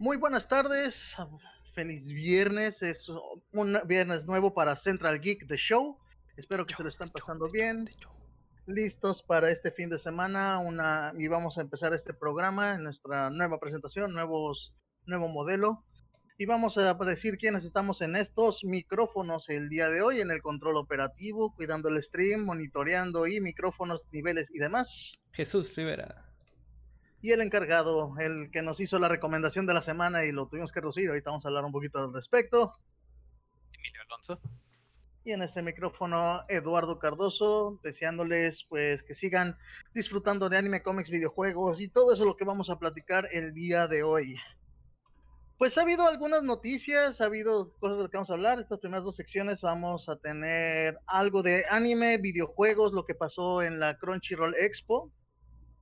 Muy buenas tardes, feliz viernes, es un viernes nuevo para Central Geek The Show. Espero que se lo están pasando bien. Listos para este fin de semana una y vamos a empezar este programa en nuestra nueva presentación, nuevo modelo. Y vamos a decir quiénes estamos en estos micrófonos el día de hoy, en el control operativo, cuidando el stream, monitoreando y micrófonos, niveles y demás. Jesús Rivera. Y el encargado, el que nos hizo la recomendación de la semana y lo tuvimos que reducir, ahorita vamos a hablar un poquito al respecto. Emilio Alonso. Y en este micrófono, Eduardo Cardoso, deseándoles pues que sigan disfrutando de anime, cómics, videojuegos y todo eso lo que vamos a platicar el día de hoy. Pues ha habido algunas noticias, ha habido cosas de las que vamos a hablar. Estas primeras dos secciones vamos a tener algo de anime, videojuegos, lo que pasó en la Crunchyroll Expo.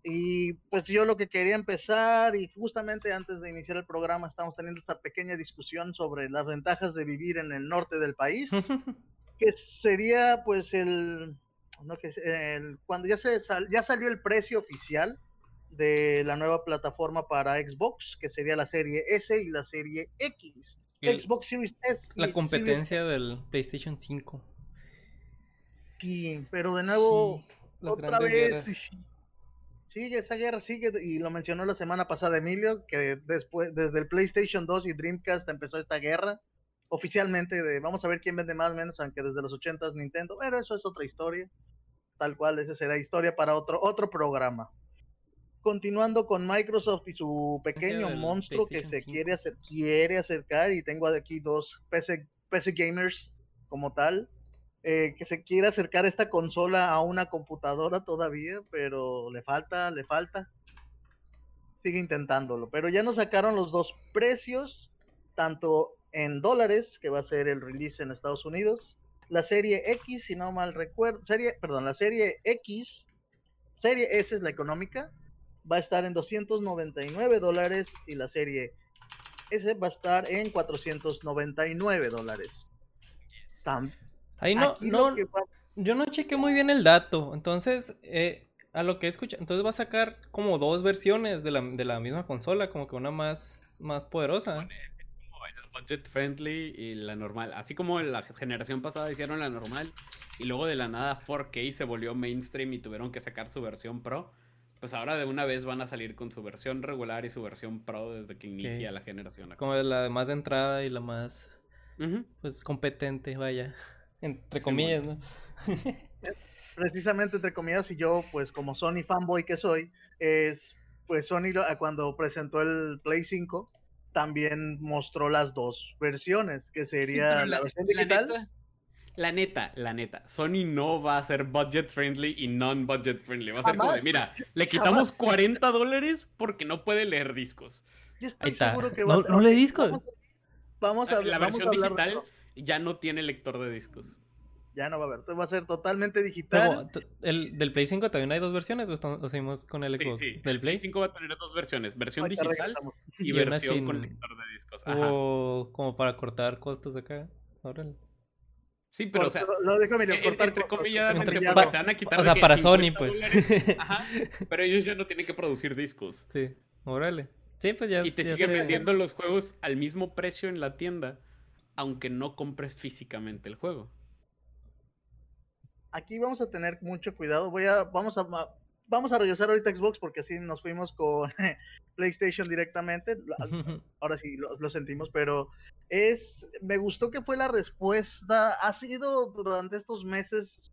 Y pues yo lo que quería empezar, y justamente antes de iniciar el programa, estamos teniendo esta pequeña discusión sobre las ventajas de vivir en el norte del país, que sería pues el, no, que, el cuando ya, se ya salió el precio oficial de la nueva plataforma para Xbox, que sería la serie S y la serie X. Xbox Series S. La competencia del PlayStation 5. Sí, pero de nuevo, otra vez. Sigue esa guerra, sigue, y lo mencionó la semana pasada Emilio, que después, desde el PlayStation 2 y Dreamcast empezó esta guerra, oficialmente de vamos a ver quién vende más o menos, aunque desde los 80 Nintendo, pero eso es otra historia, tal cual, esa será historia para otro, otro programa. Continuando con Microsoft y su pequeño monstruo que se quiere, hacer, quiere acercar, y tengo aquí dos PC, PC gamers como tal, eh, que se quiere acercar esta consola a una computadora todavía, pero le falta, le falta. Sigue intentándolo, pero ya nos sacaron los dos precios, tanto en dólares, que va a ser el release en Estados Unidos, la serie X, si no mal recuerdo, serie, perdón, la serie X, serie S es la económica, va a estar en 299 dólares y la serie S va a estar en 499 dólares. Ahí no, no yo no chequé muy bien el dato, entonces eh, a lo que escucha, entonces va a sacar como dos versiones de la, de la misma consola, como que una más, más poderosa. Es como el budget friendly y la normal, así como la generación pasada hicieron la normal y luego de la nada 4K se volvió mainstream y tuvieron que sacar su versión pro pues ahora de una vez van a salir con su versión regular y su versión pro desde que inicia la generación. Como la más de entrada y la más pues competente, vaya. Entre comillas, ¿no? Precisamente entre comillas, y yo, pues como Sony fanboy que soy, es pues Sony cuando presentó el Play 5 también mostró las dos versiones, que sería la, versión digital. La neta, la neta, Sony no va a ser budget friendly y non-budget friendly. Va a ser como de, mira, le quitamos 40 dólares porque no puede leer discos. Ahí está. no, no lee discos. Vamos a, la versión digital ya no tiene lector de discos. Ya no va a haber, va a ser totalmente digital. ¿El del Play 5 también hay dos versiones o seguimos con el Xbox? Sí, sí. ¿Del Play? 5 va a tener dos versiones, versión digital y, versión con lector de discos. O como para cortar costos acá. Órale. Sí, pero o sea, lo dejo medio cortar entre comillas, entre, te van a quitar o sea, para Sony, pues. ajá, pero ellos ya no tienen que producir discos. Sí, órale. Sí, pues ya Y te siguen vendiendo los juegos al mismo precio en la tienda, aunque no compres físicamente el juego. Aquí vamos a tener mucho cuidado. Voy a, vamos a, vamos a regresar ahorita a Xbox porque así nos fuimos con PlayStation directamente. Ahora sí lo sentimos, pero es, me gustó que fue la respuesta, ha sido durante estos meses,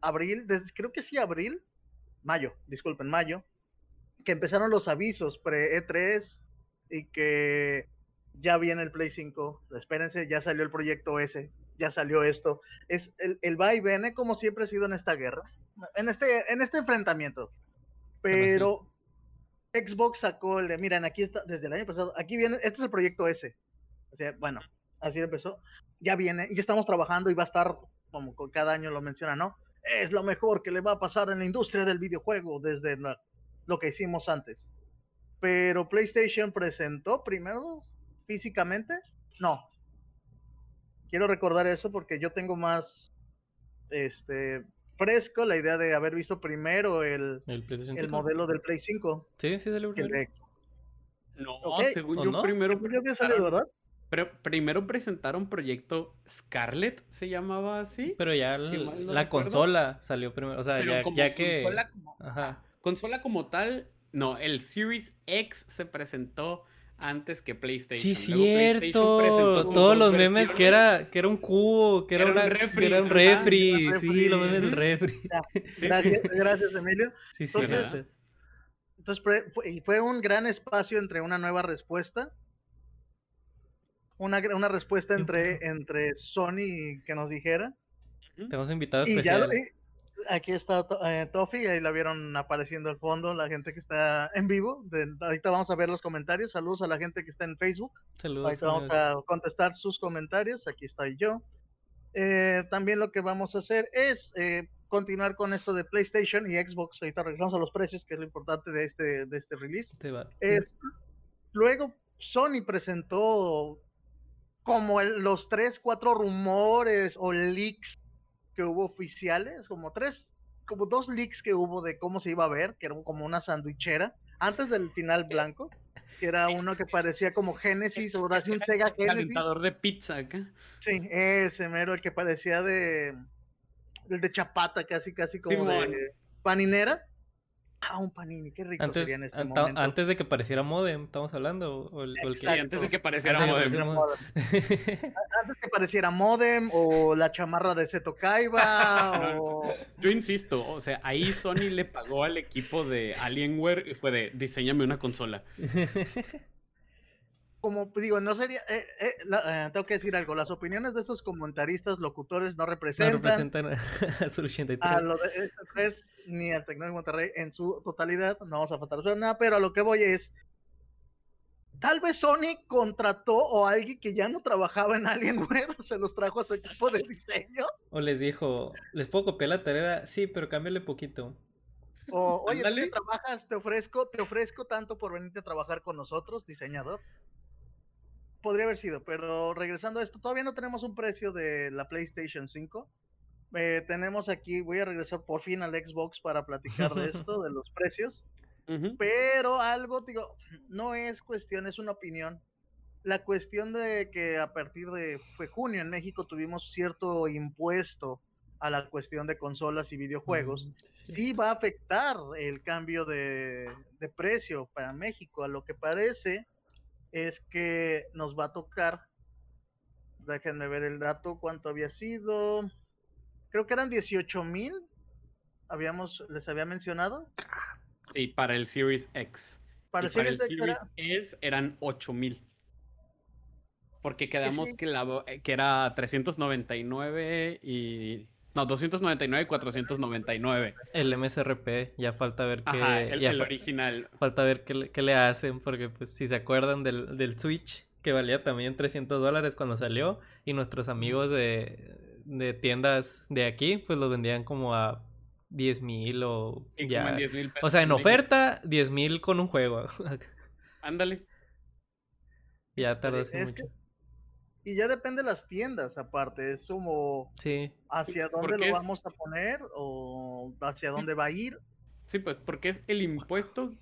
abril, desde, creo que sí, abril, mayo, disculpen, mayo, que empezaron los avisos pre-E3 y que ya viene el Play 5, espérense, ya salió el proyecto S, ya salió esto. Es el, el va y viene como siempre ha sido en esta guerra, en este, en este enfrentamiento. Pero Xbox sacó el de, miren, aquí está, desde el año pasado, aquí viene, este es el proyecto S bueno, así empezó. Ya viene, ya estamos trabajando y va a estar, como cada año lo menciona, ¿no? Es lo mejor que le va a pasar en la industria del videojuego desde lo que hicimos antes. Pero PlayStation presentó primero físicamente. No. Quiero recordar eso porque yo tengo más este fresco la idea de haber visto primero el, el, modelo del Play 5. Sí, sí, del No, según yo primero. ¿verdad? Pero primero presentaron proyecto Scarlet, se llamaba así. Pero ya la consola salió primero. O sea, ya, que. Consola como, consola como tal, no, el Series X se presentó antes que PlayStation. Sí, cierto. Todos los memes que era, que era un cubo, que era, un refri. Que era un refri. Sí, los memes del refri. Gracias, gracias, Emilio. Sí, sí, entonces, entonces fue, fue un gran espacio entre una nueva respuesta una, una respuesta entre, entre Sony que nos dijera. Tenemos invitados especiales. Aquí está eh, Tofi, ahí la vieron apareciendo al fondo, la gente que está en vivo. ahorita vamos a ver los comentarios. Saludos a la gente que está en Facebook. Saludos. Ahorita vamos a contestar sus comentarios. Aquí estoy yo. Eh, también lo que vamos a hacer es eh, continuar con esto de PlayStation y Xbox. Ahorita regresamos a los precios, que es lo importante de este, de este release. Es, luego Sony presentó como los tres, cuatro rumores o leaks que hubo oficiales, como tres, como dos leaks que hubo de cómo se iba a ver, que era como una sandwichera, antes del final blanco, que era uno que parecía como Genesis o así un Sega Genesis. Calentador de pizza acá. Sí, ese mero, el que parecía de, el de chapata, casi, casi como de paninera. Ah, un panini, qué rico antes, sería en este momento. Antes de que pareciera modem, ¿estamos hablando? O el, sí, antes de que pareciera modem. antes de que pareciera modem, o la chamarra de Seto Kaiba, o... Yo insisto, o sea, ahí Sony le pagó al equipo de Alienware y fue de, diseñame una consola. como digo, no sería, eh, eh, eh, tengo que decir algo, las opiniones de esos comentaristas, locutores, no representan, no representan a su 83. A lo de este tres, ni al Tecnológico Monterrey en su totalidad, no vamos a faltar nada, pero a lo que voy es, tal vez Sony contrató o alguien que ya no trabajaba en Alienware se los trajo a su equipo de diseño. O les dijo, ¿les puedo copiar la tarea? Sí, pero cámbiale poquito. O, oye, ¿tú trabajas? Te ofrezco, te ofrezco tanto por venirte a trabajar con nosotros, diseñador podría haber sido, pero regresando a esto, todavía no tenemos un precio de la PlayStation 5. Eh, tenemos aquí, voy a regresar por fin al Xbox para platicar de esto, de los precios. Pero algo, digo, no es cuestión, es una opinión. La cuestión de que a partir de fue junio en México tuvimos cierto impuesto a la cuestión de consolas y videojuegos, sí. va a afectar el cambio de, de precio para México. A lo que parece, es que nos va a tocar, déjenme ver el dato, cuánto había sido, creo que eran 18 mil, habíamos, les había mencionado. Sí, para el Series X. Para, el, Series, X eran 8 mil. Porque quedamos que, la, que era 399 y no, 299 y 499. El MSRP, ya falta ver qué. el, original. Falta ver qué, le hacen, porque pues si se acuerdan del, del Switch, que valía también 300 dólares cuando salió, y nuestros amigos de, de tiendas de aquí, pues los vendían como a 10 mil o ya. o sea, en oferta, 10 mil con un juego. Ándale. Ya tardó así mucho. Y ya depende de las tiendas, aparte, es como sí. hacia dónde lo vamos a poner o hacia dónde va a ir. Sí, pues porque es el impuesto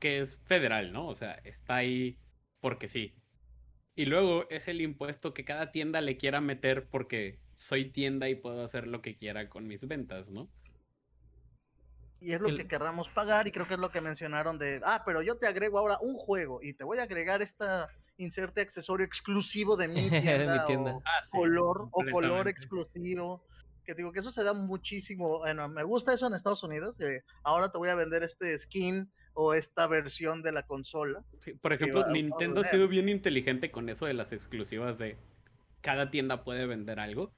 que es federal, ¿no? O sea, está ahí porque sí. Y luego es el impuesto que cada tienda le quiera meter porque soy tienda y puedo hacer lo que quiera con mis ventas, ¿no? Y es lo que querramos pagar y creo que es lo que mencionaron de, ah, pero yo te agrego ahora un juego y te voy a agregar esta inserte accesorio exclusivo de mi tienda, O, ah, color o color exclusivo que digo que eso se da muchísimo bueno me gusta eso en Estados Unidos ahora te voy a vender este skin o esta versión de la consola. Por ejemplo Nintendo ha sido bien inteligente con eso de las exclusivas de cada tienda puede vender algo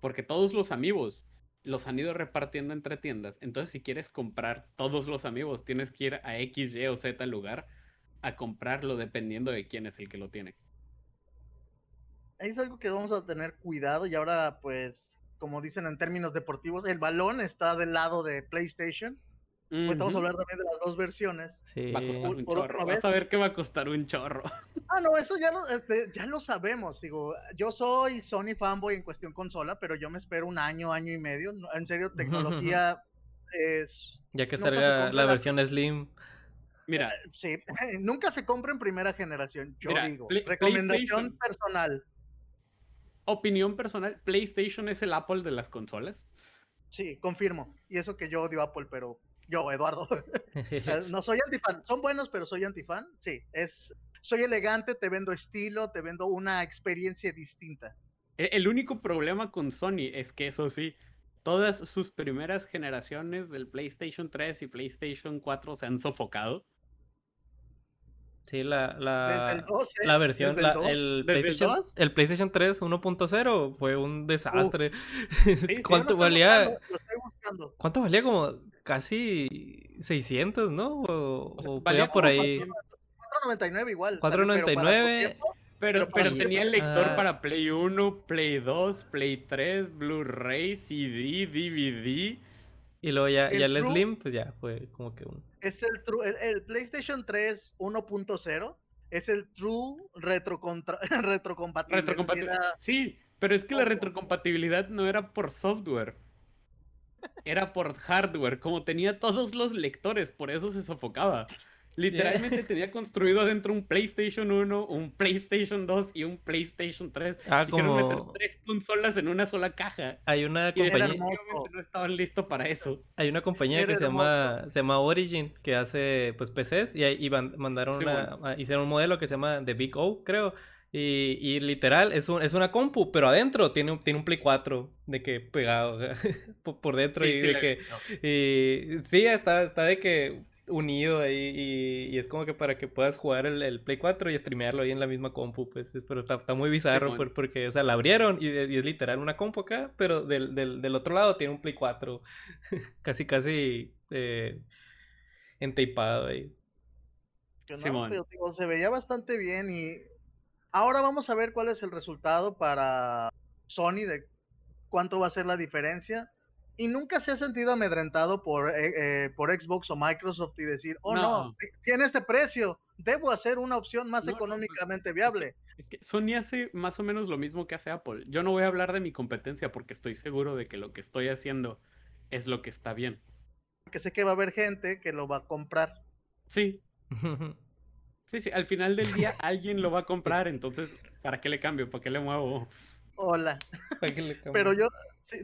porque todos los amigos los han ido repartiendo entre tiendas entonces si quieres comprar todos los amigos tienes que ir a X Y o Z lugar a comprarlo dependiendo de quién es el que lo tiene. Es algo que vamos a tener cuidado y ahora pues como dicen en términos deportivos, el balón está del lado de PlayStation. Pues vamos a hablar también de las dos versiones. Sí. Va a costar un chorro. Vas a ver que va a costar un chorro. Ah, no, eso ya lo, este, ya lo sabemos. Digo, yo soy Sony fanboy en cuestión consola, pero yo me espero un año, año y medio. En serio, tecnología es. Ya que salga la versión Slim. Mira. Eh, sí, nunca se compra en primera generación, yo digo. recomendación personal. Opinión personal, PlayStation es el Apple de las consolas. Sí, confirmo. Y eso que yo odio Apple, pero yo, Eduardo. no soy antifan. Son buenos, pero soy antifan. Sí, es soy elegante, te vendo estilo, te vendo una experiencia distinta. E, el único problema con Sony es que eso sí, todas sus primeras generaciones del PlayStation 3 y PlayStation 4 se han sofocado. Sí, la, la, la versión, el, PlayStation, el, PlayStation 3 1.0 fue un desastre. ¿Cuánto valía? ¿Cuánto valía? Como casi 600, ¿no? O, o valía por ahí. 4.99 igual. 4.99. Pero, pero, tenía el lector ah. para Play 1, Play 2, Play 3, Blu-ray, CD, DVD. Y luego ya el, ya el Slim, pues ya fue como que un. Es el True. El, PlayStation 3 1.0 es el True retrocontra, retrocompatibilidad. Sí, pero es que la retrocompatibilidad no era por software. Era por hardware. Como tenía todos los lectores, por eso se sofocaba. Literalmente tenía construido adentro un PlayStation 1, un PlayStation 2 y un PlayStation 3. Ah, Hicieron meter tres consolas en una sola caja. Hay una compañía. no estaban listos para eso. Hay una compañía que se llama, se llama Origin que hace pues PCs y, ahí mandaron una, ah, hicieron un modelo que se llama The Big O, creo. Y, y, literal, es, un, es una compu, pero adentro tiene, un, tiene un Play 4 de que pegado por, dentro y de que... Y, sí, está, está de que unido ahí y, es como que para que puedas jugar el, Play 4 y streamearlo ahí en la misma compu, pues, pero está, está muy bizarro porque, o sea, la abrieron y, es literal una compu acá, pero del, del, otro lado tiene un Play 4 casi, casi eh, entaipado ahí. se veía bastante bien y ahora vamos a ver cuál es el resultado para Sony de cuánto va a ser la diferencia y nunca se ha sentido amedrentado por, eh, eh, por Xbox o Microsoft y decir, oh no. tiene este precio, debo hacer una opción más económicamente viable. Es que, Sony hace más o menos lo mismo que hace Apple. Yo no voy a hablar de mi competencia porque estoy seguro de que lo que estoy haciendo es lo que está bien. Porque sé que va a haber gente que lo va a comprar. Sí. sí, sí, al final del día alguien lo va a comprar, entonces, ¿para qué le cambio? ¿Para qué le muevo? Hola. Pero yo,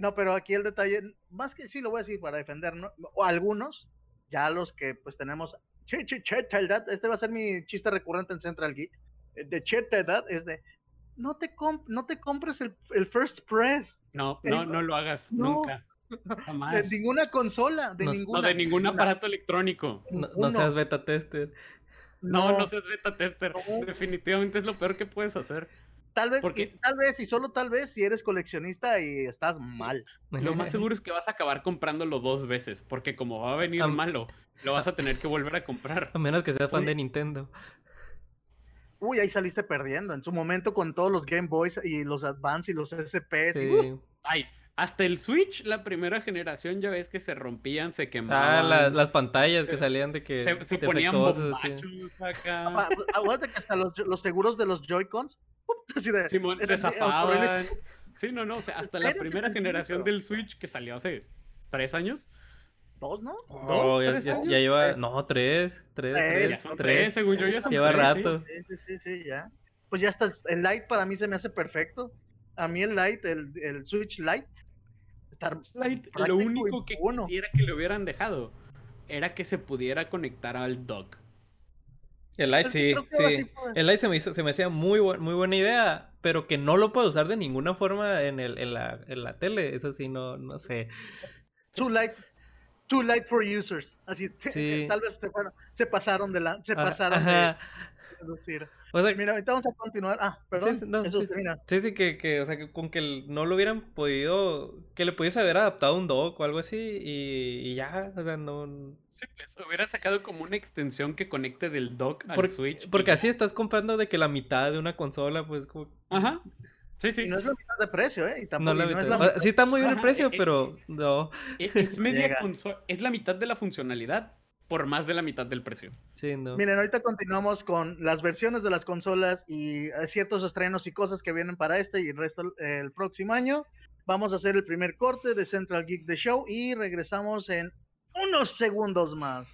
no, pero aquí el detalle, más que sí lo voy a decir para defender, ¿no? o algunos, ya los que pues tenemos, este va a ser mi chiste recurrente en Central Geek, eh, de edad es de, no te, no te compres el, el, First Press. No, no, no lo hagas, nunca. Jamás. De ninguna consola, de ninguna. No, de ningún aparato electrónico. No, seas beta tester. No, no, seas beta tester. Definitivamente es lo peor que puedes hacer. Tal vez, y, tal vez, y solo tal vez, si eres coleccionista y estás mal. Lo más seguro es que vas a acabar comprándolo dos veces, porque como va a venir malo, lo vas a tener que volver a comprar. A menos que seas fan de Nintendo. Uy, ahí saliste perdiendo. En su momento con todos los Game Boys y los Advance y los SP. Sí. Ay, hasta el Switch, la primera generación, ya ves que se rompían, se quemaban. Ah, las pantallas que salían de que. Se, se ponían bombachos acá. Aguanta que hasta los, los seguros de los Joy-Cons Simón, se zafaban. Sí, no, no, o sea, hasta la primera generación del Switch que salió hace tres años. ¿Dos, no? Oh, ya, ya, lleva, no, tres, tres, tres, tres, tres, según yo ya son Lleva rato. Sí, sí, sí, ya. Pues ya está, el Lite para mí se me hace perfecto. A mí el Lite, el, el Switch Lite. Lite lo único que quisiera que le hubieran dejado era que se pudiera conectar al dock. El Light, sí, sí. El Light se me, hizo, se me hacía muy, muy buena idea, pero que no lo puedo usar de ninguna forma en, el, en, la, en la tele. Eso sí, no, no sé. Too light, too light for users. Así, tal vez se, se pasaron de la, se ah, pasaron de reducir. O sea, Mira, ahorita vamos a continuar. Ah, perdón. Sí, no, eso sí, sí, sí, que, que, o sea, que con que no lo hubieran podido, que le pudiese haber adaptado un dock o algo así y, y ya, o sea, no. Sí, pues hubiera sacado como una extensión que conecte del dock al Switch. Porque así estás comprando de que la mitad de una consola, pues como. Ajá. Sí, sí. Y no es la mitad de precio, ¿eh? Y tampoco, no, es la... Sí está muy bien el precio, pero no. Es, media consola, es la mitad de la funcionalidad, por más de la mitad del precio. Sí, no. Miren, ahorita continuamos con las versiones de las consolas y eh, ciertos estrenos y cosas que vienen para este y el resto el próximo año. Vamos a hacer el primer corte de Central Geek The Show y regresamos en unos segundos más.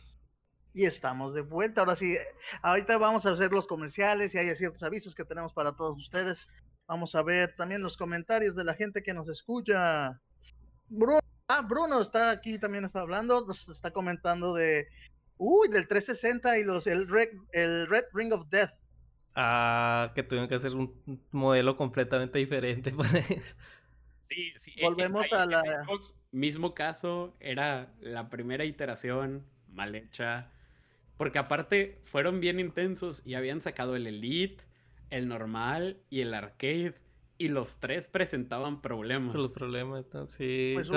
Y estamos de vuelta. Ahora sí, ahorita vamos a hacer los comerciales y hay ciertos avisos que tenemos para todos ustedes. Vamos a ver también los comentarios de la gente que nos escucha. Bruno, ah, Bruno está aquí, también está hablando, nos está comentando de, uy, del 360 y los el Red, el Red Ring of Death. Ah, que tuvieron que hacer un modelo completamente diferente para eso. Sí, sí. E, Volvemos a la. mismo caso, era la primera iteración mal hecha. Porque aparte fueron bien intensos y habían sacado el Elite, el normal y el arcade. Y los tres presentaban problemas. Los problemas, sí. Pues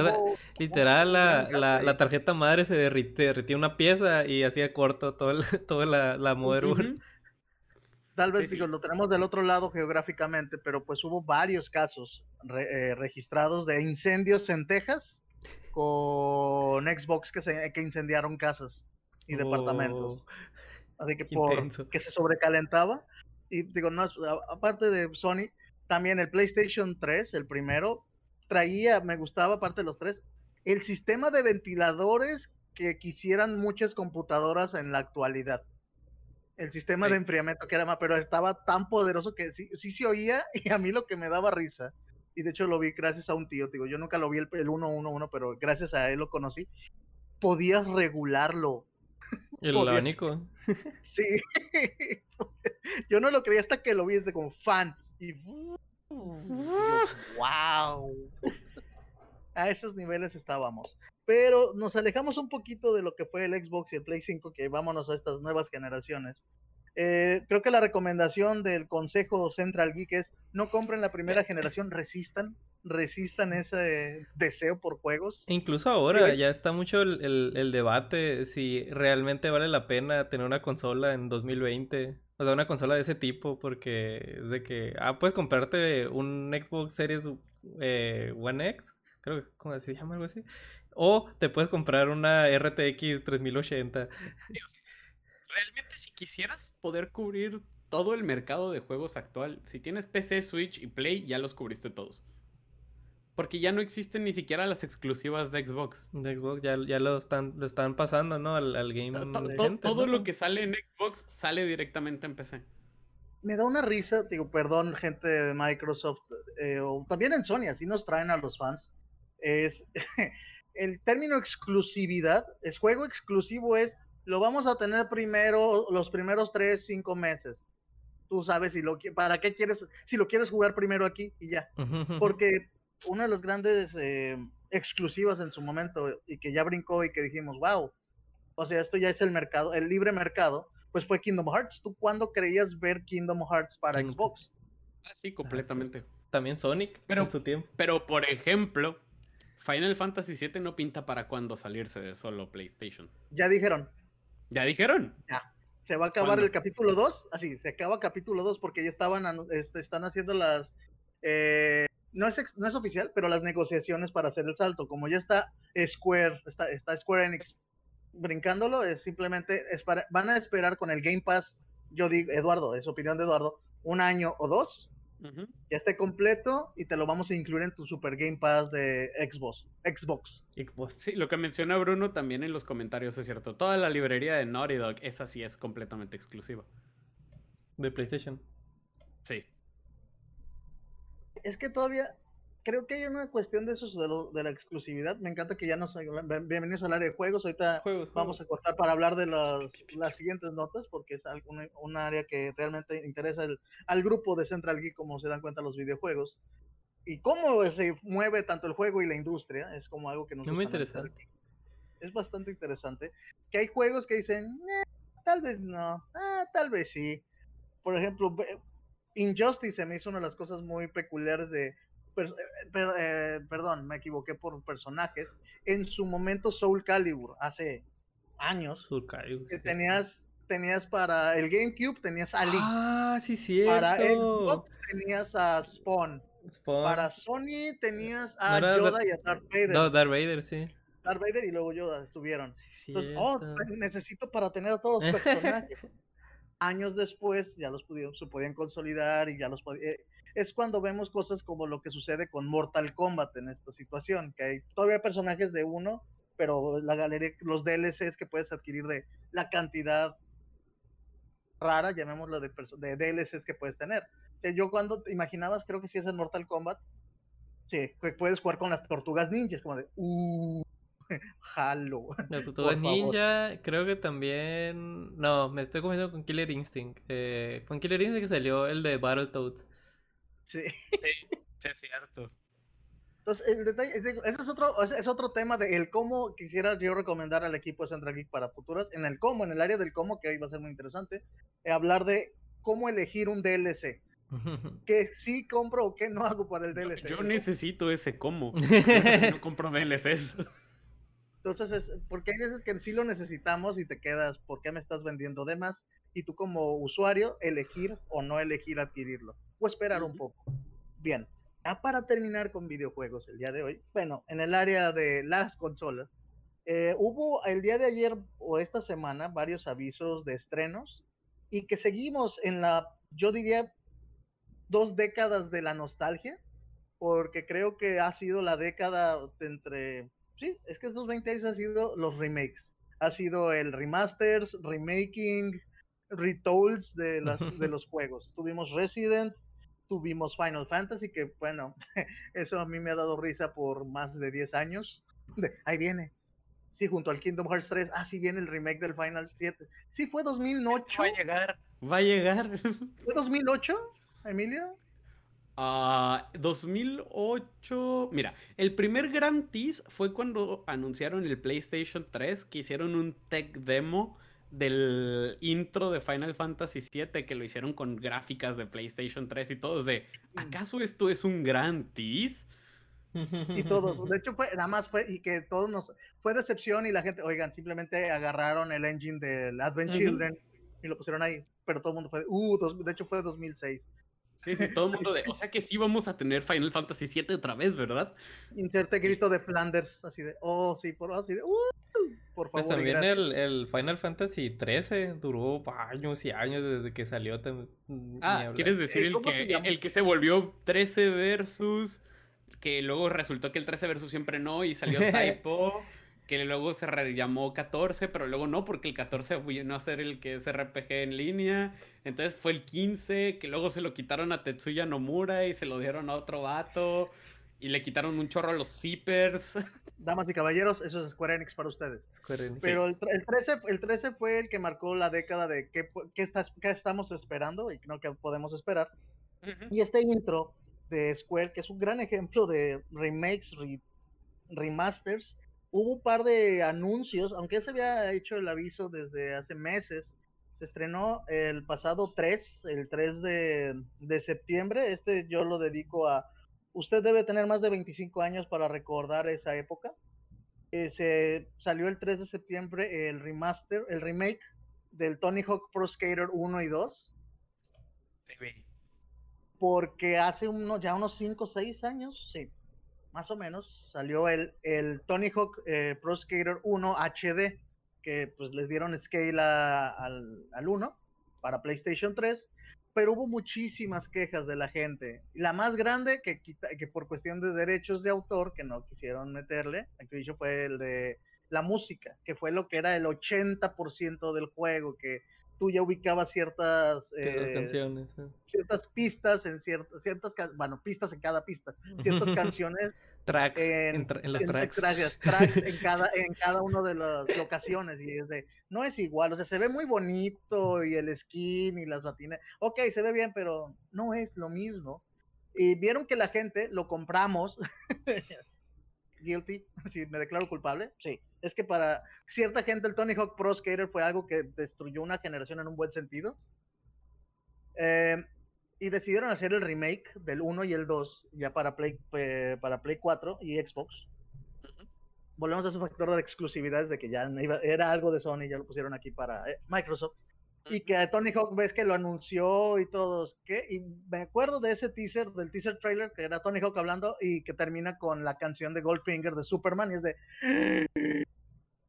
literal, la, la, tarjeta madre se derritía, una pieza y hacía corto todo toda la, la Modern Tal vez digo, lo tenemos del otro lado geográficamente, pero pues hubo varios casos eh, registrados de incendios en Texas con Xbox que, se, que incendiaron casas y departamentos. Oh, Así que por que se sobrecalentaba. Y digo, no, aparte de Sony, también el PlayStation 3, el primero, traía, me gustaba, aparte de los tres, el sistema de ventiladores que quisieran muchas computadoras en la actualidad. El sistema de enfriamiento que era más, pero estaba tan poderoso que sí, sí se oía y a mí lo que me daba risa, y de hecho lo vi gracias a un tío, digo, yo nunca lo vi el, el 111, pero gracias a él lo conocí, podías regularlo. El abanico. Sí, yo no lo creía hasta que lo vi desde como fan, y wow. A esos niveles estábamos. Pero nos alejamos un poquito de lo que fue el Xbox y el Play 5, que vámonos a estas nuevas generaciones. Eh, creo que la recomendación del Consejo Central Geek es no compren la primera generación, resistan, resistan ese deseo por juegos. E incluso ahora ya está mucho el, el, debate si realmente vale la pena tener una consola en 2020. O una consola de ese tipo, porque es de que, ah, puedes comprarte un Xbox Series eh, One X, creo que, ¿cómo se llama algo así? O te puedes comprar una RTX 3080. Realmente si quisieras poder cubrir todo el mercado de juegos actual, si tienes PC, Switch y Play, ya los cubriste todos. Porque ya no existen ni siquiera las exclusivas de Xbox. De Xbox ya, ya lo, están, lo están pasando, ¿no? Al, Game Todo lo que sale en Xbox sale directamente en PC. Me da una risa, digo, perdón, gente de Microsoft, eh, o también en Sony, así nos traen a los fans. Es el término exclusividad, es juego exclusivo es, lo vamos a tener primero, los primeros tres, cinco meses. Tú sabes si lo para qué quieres, si lo quieres jugar primero aquí y ya. Porque una de las grandes eh, exclusivas en su momento y que ya brincó y que dijimos, wow, o sea, esto ya es el mercado, el libre mercado, pues fue Kingdom Hearts. ¿Tú cuándo creías ver Kingdom Hearts para Xbox? Ah, sí, completamente. También Sonic pero, en su tiempo. Pero, por ejemplo, Final Fantasy VII no pinta para cuando salirse de solo PlayStation. Ya dijeron. ¿Ya dijeron? Ya. Se va a acabar el capítulo 2. Así, se acaba capítulo 2 porque ya estaban, este, están haciendo las... Eh, no, es, no es oficial, pero las negociaciones para hacer el salto. Como ya está Square, está, está Square Enix brincándolo, es simplemente es para, van a esperar con el Game Pass, yo digo, Eduardo, es opinión de Eduardo, un año o dos ya esté completo y te lo vamos a incluir en tu Super Game Pass de Xbox. Xbox. Xbox. Sí, lo que menciona Bruno también en los comentarios es cierto. Toda la librería de Naughty Dog, esa sí es completamente exclusiva. De PlayStation. Sí. Es que todavía creo que hay una cuestión de eso, de, de la exclusividad. Me encanta que ya nos... Bienvenidos al área de juegos. Ahorita vamos a cortar para hablar de las, siguientes notas, porque es un, área que realmente interesa al grupo de Central Geek, como se dan cuenta los videojuegos. Y cómo se mueve tanto el juego y la industria, es como algo que nos... Es muy interesante. Es bastante interesante. Que hay juegos que dicen, eh, tal vez no, ah, tal vez sí. Por ejemplo, Injustice se me hizo una de las cosas muy peculiares de eh, eh, perdón, me equivoqué por personajes. En su momento Soul Calibur, hace años, que tenías tenías para el GameCube tenías a Link. Ah, sí, cierto. Para Xbox tenías a Spawn. Para Sony tenías a Yoda y a Darth Vader. No, Darth Vader, sí. Darth Vader y luego Yoda estuvieron. Entonces, oh, necesito para tener a todos los personajes. Años después ya los pudieron, se podían consolidar y ya los podían... Eh, es cuando vemos cosas como lo que sucede con Mortal Kombat en esta situación, que hay todavía personajes de uno pero la galería, los DLCs que puedes adquirir de la cantidad rara, llamémoslo de, de DLCs que puedes tener. Yo cuando te imaginabas, creo que si es en Mortal Kombat, sí, puedes jugar con las tortugas ninjas, como de, uh, jalo. Ninja, creo que también, no, me estoy comiendo con Killer Instinct. Eh, fue en Killer Instinct que salió el de Battletoads. Sí. sí, es cierto. Entonces, el detalle, ese es otro, es otro tema de el cómo quisiera yo recomendar al equipo de Central Geek para futuras. En el cómo, en el área del cómo, que ahí va a ser muy interesante, eh, hablar de cómo elegir un DLC. que sí compro o que no hago para el DLC. Yo, necesito ese cómo. no compro DLCs. Entonces, es, porque hay veces que sí lo necesitamos y te quedas, ¿por qué me estás vendiendo de más? Y tú como usuario, elegir o no elegir adquirirlo. O esperar un poco. Bien, ya para terminar con videojuegos el día de hoy, bueno, en el área de las consolas, eh, hubo el día de ayer o esta semana varios avisos de estrenos y que seguimos en la, yo diría, dos décadas de la nostalgia, porque creo que ha sido la década entre, sí, es que estos 20 años han sido los remakes, ha sido el remasters, remaking, retolds de, las, de los juegos. Tuvimos Resident, tuvimos Final Fantasy, que bueno, eso a mí me ha dado risa por más de 10 años. ahí viene. Sí, junto al Kingdom Hearts 3. Ah, sí viene el remake del Final 7. Sí, fue 2008. Va a llegar, va a llegar. ¿Fue 2008, Emilio? Ah, 2008. Mira, el primer gran tease fue cuando anunciaron el PlayStation 3, que hicieron un tech demo del intro de Final Fantasy VII que lo hicieron con gráficas de PlayStation 3 y todos de, ¿acaso esto es un gran tease? Y todos, de hecho fue, nada más fue, y que todos nos, fue decepción y la gente, oigan, simplemente agarraron el engine del Advent Children y lo pusieron ahí, pero todo el mundo fue, uh, de hecho fue 2006. Sí, sí, todo el mundo de, o sea que sí vamos a tener Final Fantasy VII otra vez, ¿verdad? Inserte grito de Flanders, así de, oh, sí, por así de, uh, por pues favor. Pues también el, el, Final Fantasy XIII duró años y años desde que salió. Ah, ¿quieres decir el que, el que se volvió 13 versus, que luego resultó que el 13 versus siempre no y salió Typo? Que luego se llamó 14, pero luego no, porque el 14 no a ser el que es RPG en línea. Entonces fue el 15, que luego se lo quitaron a Tetsuya Nomura y se lo dieron a otro vato. Y le quitaron un chorro a los zippers. Damas y caballeros, eso es Square Enix para ustedes. Pero el, 13, el 13 fue el que marcó la década de qué, qué, qué estamos esperando y no que podemos esperar. Y este intro de Square, que es un gran ejemplo de remakes, remasters, hubo un par de anuncios, aunque se había hecho el aviso desde hace meses. Se estrenó el pasado 3, el 3 de, septiembre. Este yo lo dedico a... Usted debe tener más de 25 años para recordar esa época. Eh, se salió el 3 de septiembre el remaster, el remake del Tony Hawk Pro Skater 1 y 2. Porque hace unos, ya unos 5 o 6 años, sí, más o menos, salió el, el Tony Hawk eh, Pro Skater 1 HD, que pues les dieron scale al, al 1 para PlayStation 3, pero hubo muchísimas quejas de la gente. La más grande, que, que por cuestión de derechos de autor, que no quisieron meterle, fue el de la música, que fue lo que era el 80% del juego, que tú ya ubicabas ciertas, eh, canciones, ciertas pistas en ciertas, ciertas, bueno, pistas en cada pista, ciertas canciones. tracks en, en, las tracks. tracks en cada, en cada una de las locaciones y es de, no es igual, o sea, se ve muy bonito y el skin y las batinas, ok, se ve bien, pero no es lo mismo. Y vieron que la gente lo compramos, guilty, si me declaro culpable, sí es que para cierta gente el Tony Hawk Pro Skater fue algo que destruyó una generación en un buen sentido. Eh, y decidieron hacer el remake del 1 y el 2 ya para Play, eh, para Play 4 y Xbox. Volvemos a su factor de exclusividad de que ya era algo de Sony, ya lo pusieron aquí para eh, Microsoft. Y que Tony Hawk ves que lo anunció y todos, ¿qué? Y me acuerdo de ese teaser, del teaser trailer, que era Tony Hawk hablando y que termina con la canción de Goldfinger de Superman y es de,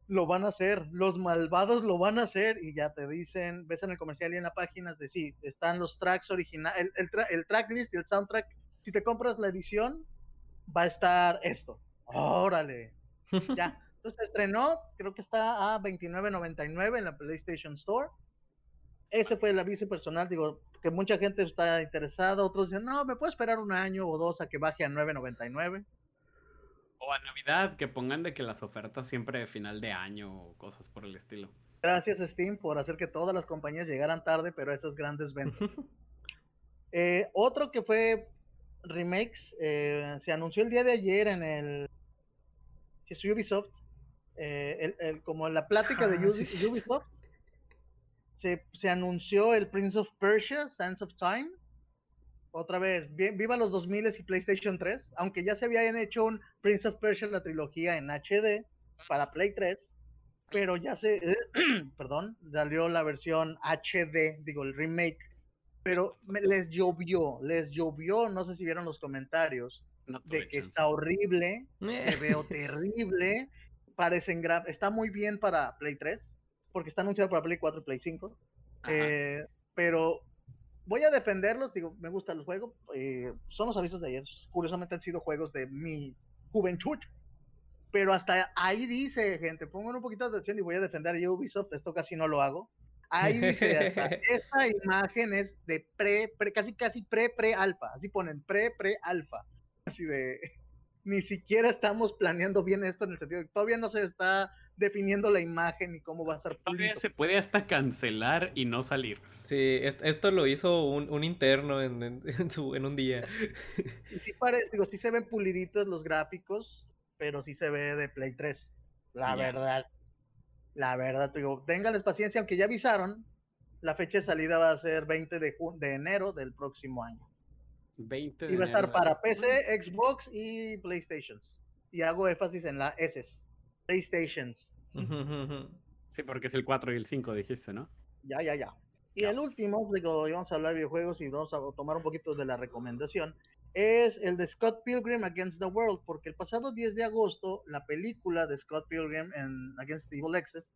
lo van a hacer, los malvados lo van a hacer y ya te dicen, ves en el comercial y en la página de sí, están los tracks originales, el, el, tracklist y el soundtrack, si te compras la edición, va a estar esto. Órale, ya, Entonces se estrenó, creo que está a 29.99 en la PlayStation Store. Ese fue el aviso personal, digo, que mucha gente está interesada, otros dicen, no, me puedo esperar un año o dos a que baje a 9.99. O a Navidad, que pongan de que las ofertas siempre de final de año o cosas por el estilo. Gracias Steam por hacer que todas las compañías llegaran tarde, pero esas grandes ventas. Eh, otro que fue remakes, eh, se anunció el día de ayer en el Ubisoft, eh, el, como la plática de ah, Ubisoft, Se, se, anunció el Prince of Persia, Sands of Time. Otra vez, viva los 2000 y PlayStation 3, aunque ya se habían hecho un Prince of Persia, la trilogía en HD para Play 3 pero ya se, perdón, salió la versión HD, digo, el remake, pero les llovió, les llovió, no sé si vieron los comentarios, de que está horrible, se veo terrible, parecen está muy bien para Play 3, porque está anunciado para Play 4 y Play 5, eh, pero voy a defenderlos, digo, me gusta el juego, eh, son los avisos de ayer, curiosamente han sido juegos de mi juventud, pero hasta ahí dice, gente, pongan un poquito de atención y voy a defender a Ubisoft, esto casi no lo hago. Ahí dice, esta imagen es de pre, pre, casi casi pre, pre alfa, así ponen pre, pre alfa, así de, ni siquiera estamos planeando bien esto en el sentido de que todavía no se está definiendo la imagen y cómo va a estar. Todavía se puede hasta cancelar y no salir. Sí, esto lo hizo un, interno en, en, un día. Y sí, parece, digo, sí se ven puliditos los gráficos, pero sí se ve de Play 3. La verdad. La verdad, digo, ténganles paciencia, aunque ya avisaron, la fecha de salida va a ser 20 de, de enero del próximo año. 20 y va a estar para PC, Xbox y PlayStation. Y hago énfasis en la S. PlayStations. Sí, porque es el 4 y el 5, dijiste, ¿no? Ya, ya, ya. Y el último, digo, vamos a hablar de videojuegos y vamos a tomar un poquito de la recomendación es el de Scott Pilgrim Against the World, porque el pasado 10 de agosto la película de Scott Pilgrim en Against the Evil Access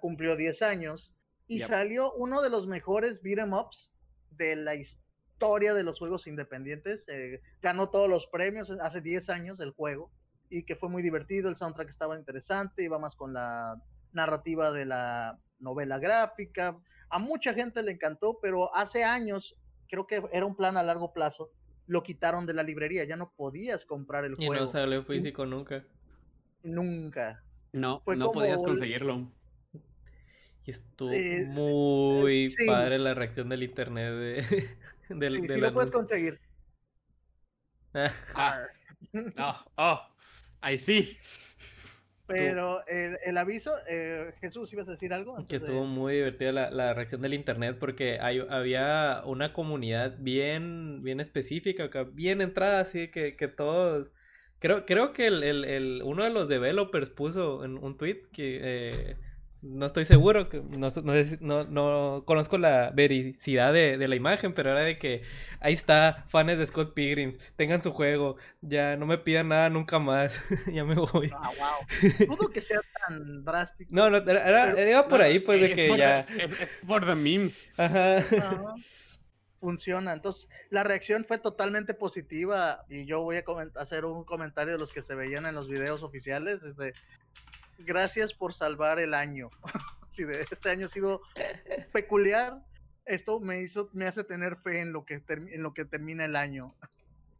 cumplió 10 años y salió uno de los mejores beat'em ups de la historia de los juegos independientes. Eh, ganó todos los premios hace 10 años el juego y que fue muy divertido, el soundtrack estaba interesante, iba más con la narrativa de la novela gráfica. A mucha gente le encantó, pero hace años creo que era un plan a largo plazo lo quitaron de la librería, ya no podías comprar el juego. Y no salió físico nunca. Nunca. No, no podías conseguirlo. Y estuvo muy padre la reacción del internet de, del, sí, sí lo puedes conseguir. ah. oh, oh, ahí sí. Pero el, el aviso, eh, Jesús, ¿ibas a decir algo? Que estuvo muy divertida la, la, reacción del internet porque hay, había una comunidad bien, bien específica, bien entrada, así que, que todos... Creo, creo que el, el, el, uno de los developers puso en un tweet que... Eh, no estoy seguro, no, no, no, conozco la vericidad de, de, la imagen, pero era de que ahí está, fans de Scott Pilgrims, tengan su juego, ya no me pidan nada nunca más, ya me voy. Ah, wow. Dudo que sea tan drástico. No, no, era, era, por ahí, pues, de que ya... es, por the memes. Ajá. Funciona, entonces la reacción fue totalmente positiva y yo voy a hacer un comentario de los que se veían en los videos oficiales, de gracias por salvar el año. si de este año ha sido peculiar, esto me hizo, me hace tener fe en lo que en lo que termina el año.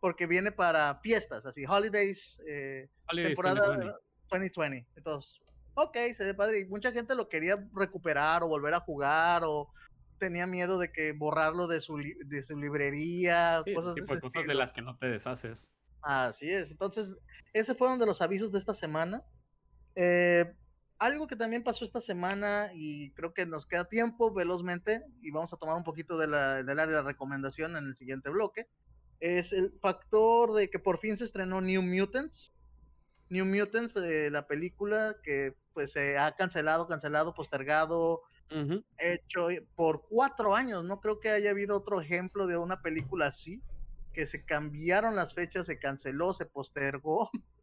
Porque viene para fiestas, así, holidays, eh, temporada 2020. Entonces, ok, se ve padre. Y mucha gente lo quería recuperar o volver a jugar o tenía miedo de que borrarlo de su, de su librería, cosas, de, cosas de las que no te deshaces. Así es. Entonces, ese fue uno de los avisos de esta semana. Eh, algo que también pasó esta semana y creo que nos queda tiempo velozmente y vamos a tomar un poquito de la, del área de recomendación en el siguiente bloque, es el factor de que por fin se estrenó New Mutants. New Mutants, eh, la película que pues se ha cancelado, cancelado, postergado, hecho por cuatro años. No creo que haya habido otro ejemplo de una película así, que se cambiaron las fechas, se canceló, se postergó.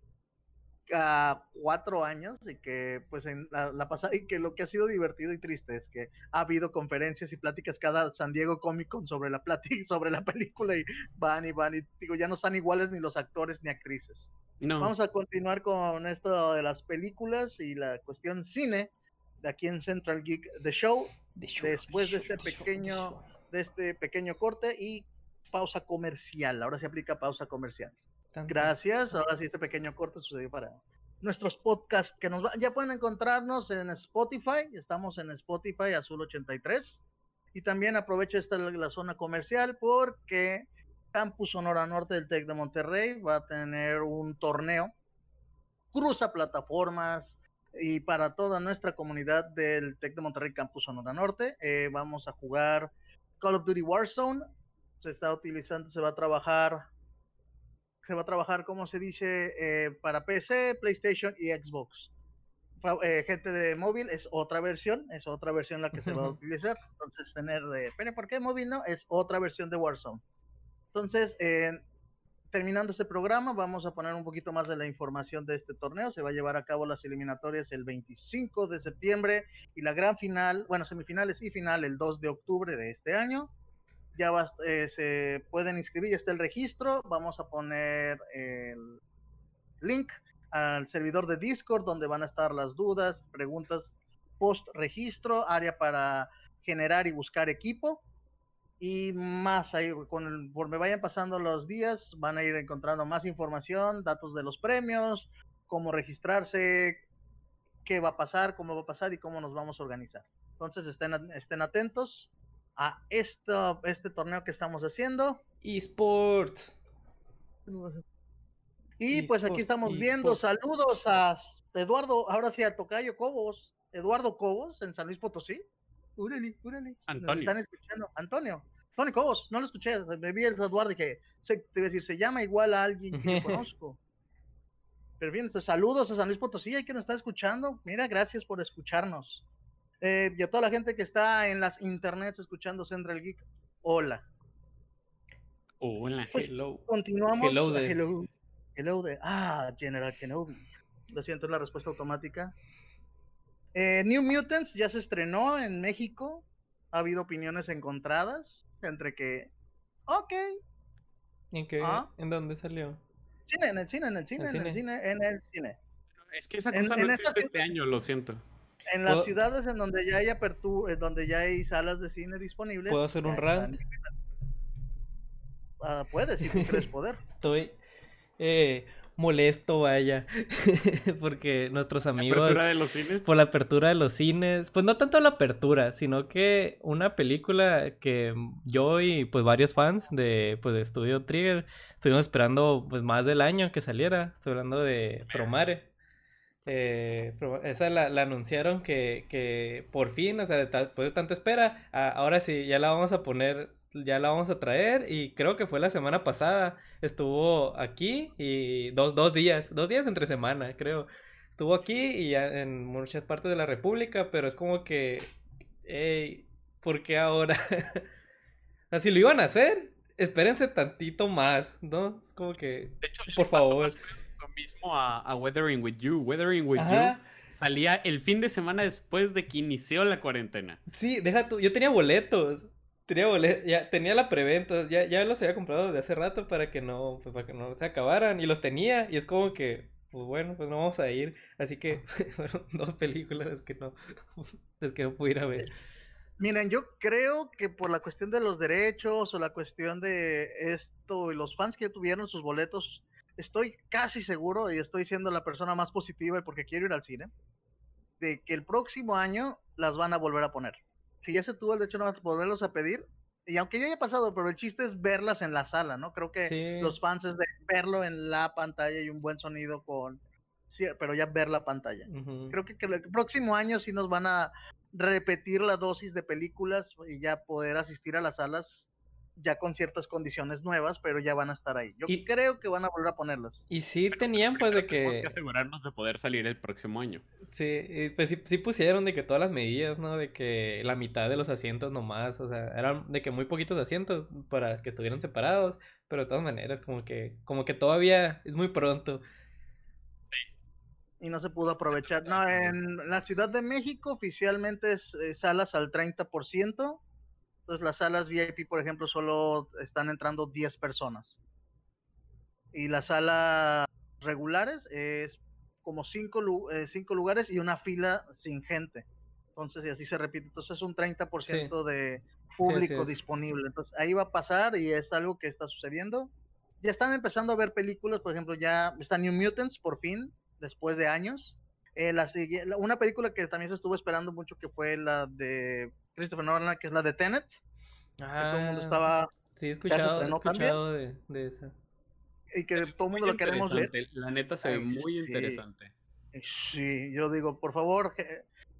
a cuatro años y que pues en la, pasada y que lo que ha sido divertido y triste es que ha habido conferencias y pláticas cada San Diego Comic Con sobre la plática sobre la película y van y van y digo ya no están iguales ni los actores ni actrices Vamos a continuar con esto de las películas y la cuestión cine de aquí en Central Geek The Show. después de este pequeño, de este pequeño corte y pausa comercial. Ahora se aplica pausa comercial. Gracias. Ahora sí, este pequeño corte sucedió para nuestros podcasts que nos ya pueden encontrarnos en Spotify. Estamos en Spotify Azul 83. Y también aprovecho esta la zona comercial porque Campus Sonora Norte del TEC de Monterrey va a tener un torneo. Cruza plataformas y para toda nuestra comunidad del TEC de Monterrey Campus Sonora Norte. Eh, vamos a jugar Call of Duty Warzone. Se está utilizando, se va a trabajar se va a trabajar, como se dice, eh, para PC, PlayStation y Xbox. Eh, gente de móvil es otra versión, es otra versión la que se va a utilizar. Entonces, tener de, pero ¿por qué móvil no? Es otra versión de Warzone. Entonces, terminando este programa, vamos a poner un poquito más de la información de este torneo. Se va a llevar a cabo las eliminatorias el 25 de septiembre y la gran final, bueno, semifinales y final el 2 de octubre de este año ya eh, se pueden inscribir, ya está el registro, vamos a poner el link al servidor de Discord donde van a estar las dudas, preguntas post registro, área para generar y buscar equipo y más ahí conforme vayan pasando los días van a ir encontrando más información, datos de los premios, cómo registrarse, qué va a pasar, cómo va a pasar y cómo nos vamos a organizar. Entonces estén, estén atentos a esto, este torneo que estamos haciendo. eSports. Y pues aquí estamos viendo saludos a Eduardo, ahora sí a Tocayo Cobos, Eduardo Cobos en San Luis Potosí. Úrale, úrale. Antonio. están escuchando. Antonio. Tony Cobos, no lo escuché, me vi el Eduardo y dije, se, te iba a decir, se llama igual a alguien que conozco. Pero bien, pues, saludos a San Luis Potosí, hay que nos está escuchando. Mira, gracias por escucharnos. Eh, y a toda la gente que está en las internets escuchando Central Geek, hola. Hola, pues, hello. Continuamos. Hello de... Hello, hello de... Ah, General Kenobi. Lo siento, es la respuesta automática. Eh, New Mutants ya se estrenó en México. Ha habido opiniones encontradas entre que, ok. ¿En qué? ¿Ah? ¿En dónde salió? Cine, en el cine, en el cine, en el cine, en el cine. Es que esa cosa no existe este año, lo siento. En las ciudades en donde ya hay apertura, donde ya hay salas de cine disponibles. ¿Puedo hacer un rant? Ah, puedes, si tú quieres poder. Estoy eh, molesto, vaya, porque nuestros amigos... ¿La apertura de los cines? Por la apertura de los cines. Pues no tanto la apertura, sino que una película que yo y pues varios fans de, pues, de Studio Trigger estuvimos esperando pues más del año que saliera. Estoy hablando de Promare. Eh, esa la, anunciaron que, que, por fin, o sea, después de tanta espera, ahora sí, ya la vamos a poner, ya la vamos a traer y creo que fue la semana pasada, estuvo aquí y dos, dos días, dos días entre semana, creo. Estuvo aquí y ya en muchas partes de la República, pero es como que, hey, ¿por qué ahora? si lo iban a hacer, espérense tantito más, ¿no? Es como que, por favor mismo a, Weathering with You. Weathering with You salía el fin de semana después de que inició la cuarentena. Sí, deja tú, yo tenía boletos. Tenía boletos, ya tenía la preventa, ya, ya los había comprado desde hace rato para que no, pues, para que no se acabaran. Y los tenía, y es como que, pues bueno, pues no vamos a ir. Así que fueron dos películas que no, es que no pude ir a ver. Miren, yo creo que por la cuestión de los derechos o la cuestión de esto y los fans que tuvieron sus boletos estoy casi seguro, y estoy siendo la persona más positiva y porque quiero ir al cine, de que el próximo año las van a volver a poner. Si ya se tuvo el derecho no volverlos a pedir, y aunque ya haya pasado, pero el chiste es verlas en la sala, ¿no? Creo que los fans es de verlo en la pantalla y un buen sonido con... Sí, pero ya ver la pantalla. Creo que, que, el próximo año sí nos van a repetir la dosis de películas y ya poder asistir a las salas ya con ciertas condiciones nuevas, pero ya van a estar ahí. Yo creo que van a volver a ponerlos. Y sí tenían pues de que... Tenemos que asegurarnos de poder salir el próximo año. Sí, pues sí, pusieron de que todas las medidas, ¿no? De que la mitad de los asientos nomás, o sea, eran de que muy poquitos asientos para que estuvieran separados, pero de todas maneras como que, como que todavía es muy pronto. Y no se pudo aprovechar. No, en la Ciudad de México oficialmente es eh, salas al 30%. Entonces las salas VIP, por ejemplo, solo están entrando 10 personas. Y la sala regulares es como cinco, eh, cinco lugares y una fila sin gente. Entonces, y así se repite. Entonces es un 30% de público disponible. Entonces ahí va a pasar y es algo que está sucediendo. Ya están empezando a ver películas, por ejemplo, ya está New Mutants por fin, después de años. Eh, la, una película que también se estuvo esperando mucho que fue la de Christopher Nolan, que es la de Tenet. todo el mundo ah, estaba... Sí, he escuchado, he escuchado de, de, esa. Y que todo el mundo lo queremos ver. La neta se ve muy interesante. Sí, yo digo, por favor,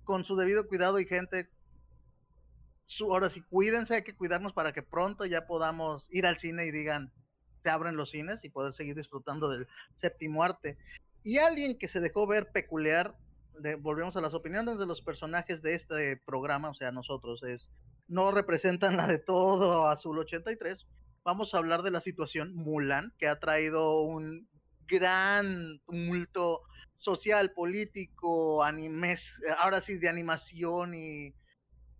con su debido cuidado y gente, su, ahora sí, cuídense, hay que cuidarnos para que pronto ya podamos ir al cine y digan, se abren los cines y poder seguir disfrutando del séptimo arte. Y alguien que se dejó ver peculiar, volvemos a las opiniones de los personajes de este programa, o sea, nosotros, es no representan la de todo Azul 83. Vamos a hablar de la situación Mulan, que ha traído un gran tumulto social, político, animes, ahora sí de animación y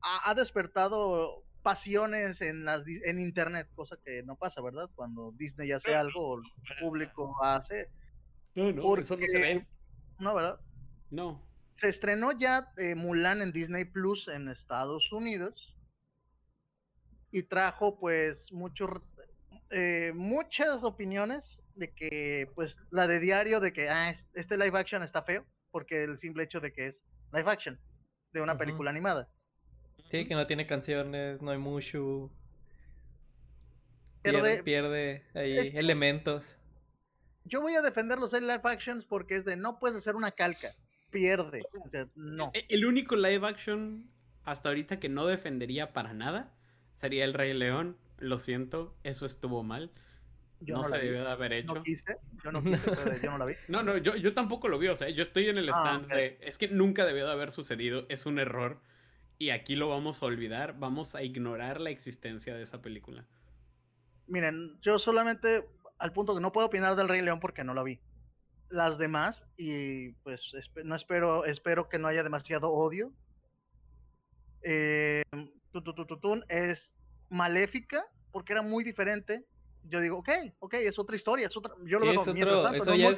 ha, despertado pasiones en las en internet, cosa que no pasa, ¿verdad? Cuando Disney hace algo, el público hace. No, no, eso no se ve. No, ¿verdad? No. Se estrenó ya eh, Mulan en Disney Plus en Estados Unidos y trajo pues muchos eh, muchas opiniones de que pues la de diario de que ah, este live action está feo porque el simple hecho de que es live action de una película animada Sí, que no tiene canciones, no hay mucho. Pierde, pierde ahí elementos. Yo voy a defender los live actions porque es de no puedes hacer una calca. Pierde. no. E, el único live action hasta ahorita que no defendería para nada sería El Rey León. Lo siento, eso estuvo mal. no, se debió de haber hecho. No quise, yo no quise, pero yo no la vi. No, no, yo, yo tampoco lo vi, o sea, yo estoy en el ah, stand de, es que nunca debió de haber sucedido, es un error y aquí lo vamos a olvidar, vamos a ignorar la existencia de esa película. Miren, yo solamente al punto que no puedo opinar del Rey León porque no lo vi. Las demás, y pues no espero, espero que no haya demasiado odio. Eh, es maléfica porque era muy diferente. Yo digo, ok, ok, es otra historia, es otra, yo lo veo eso ya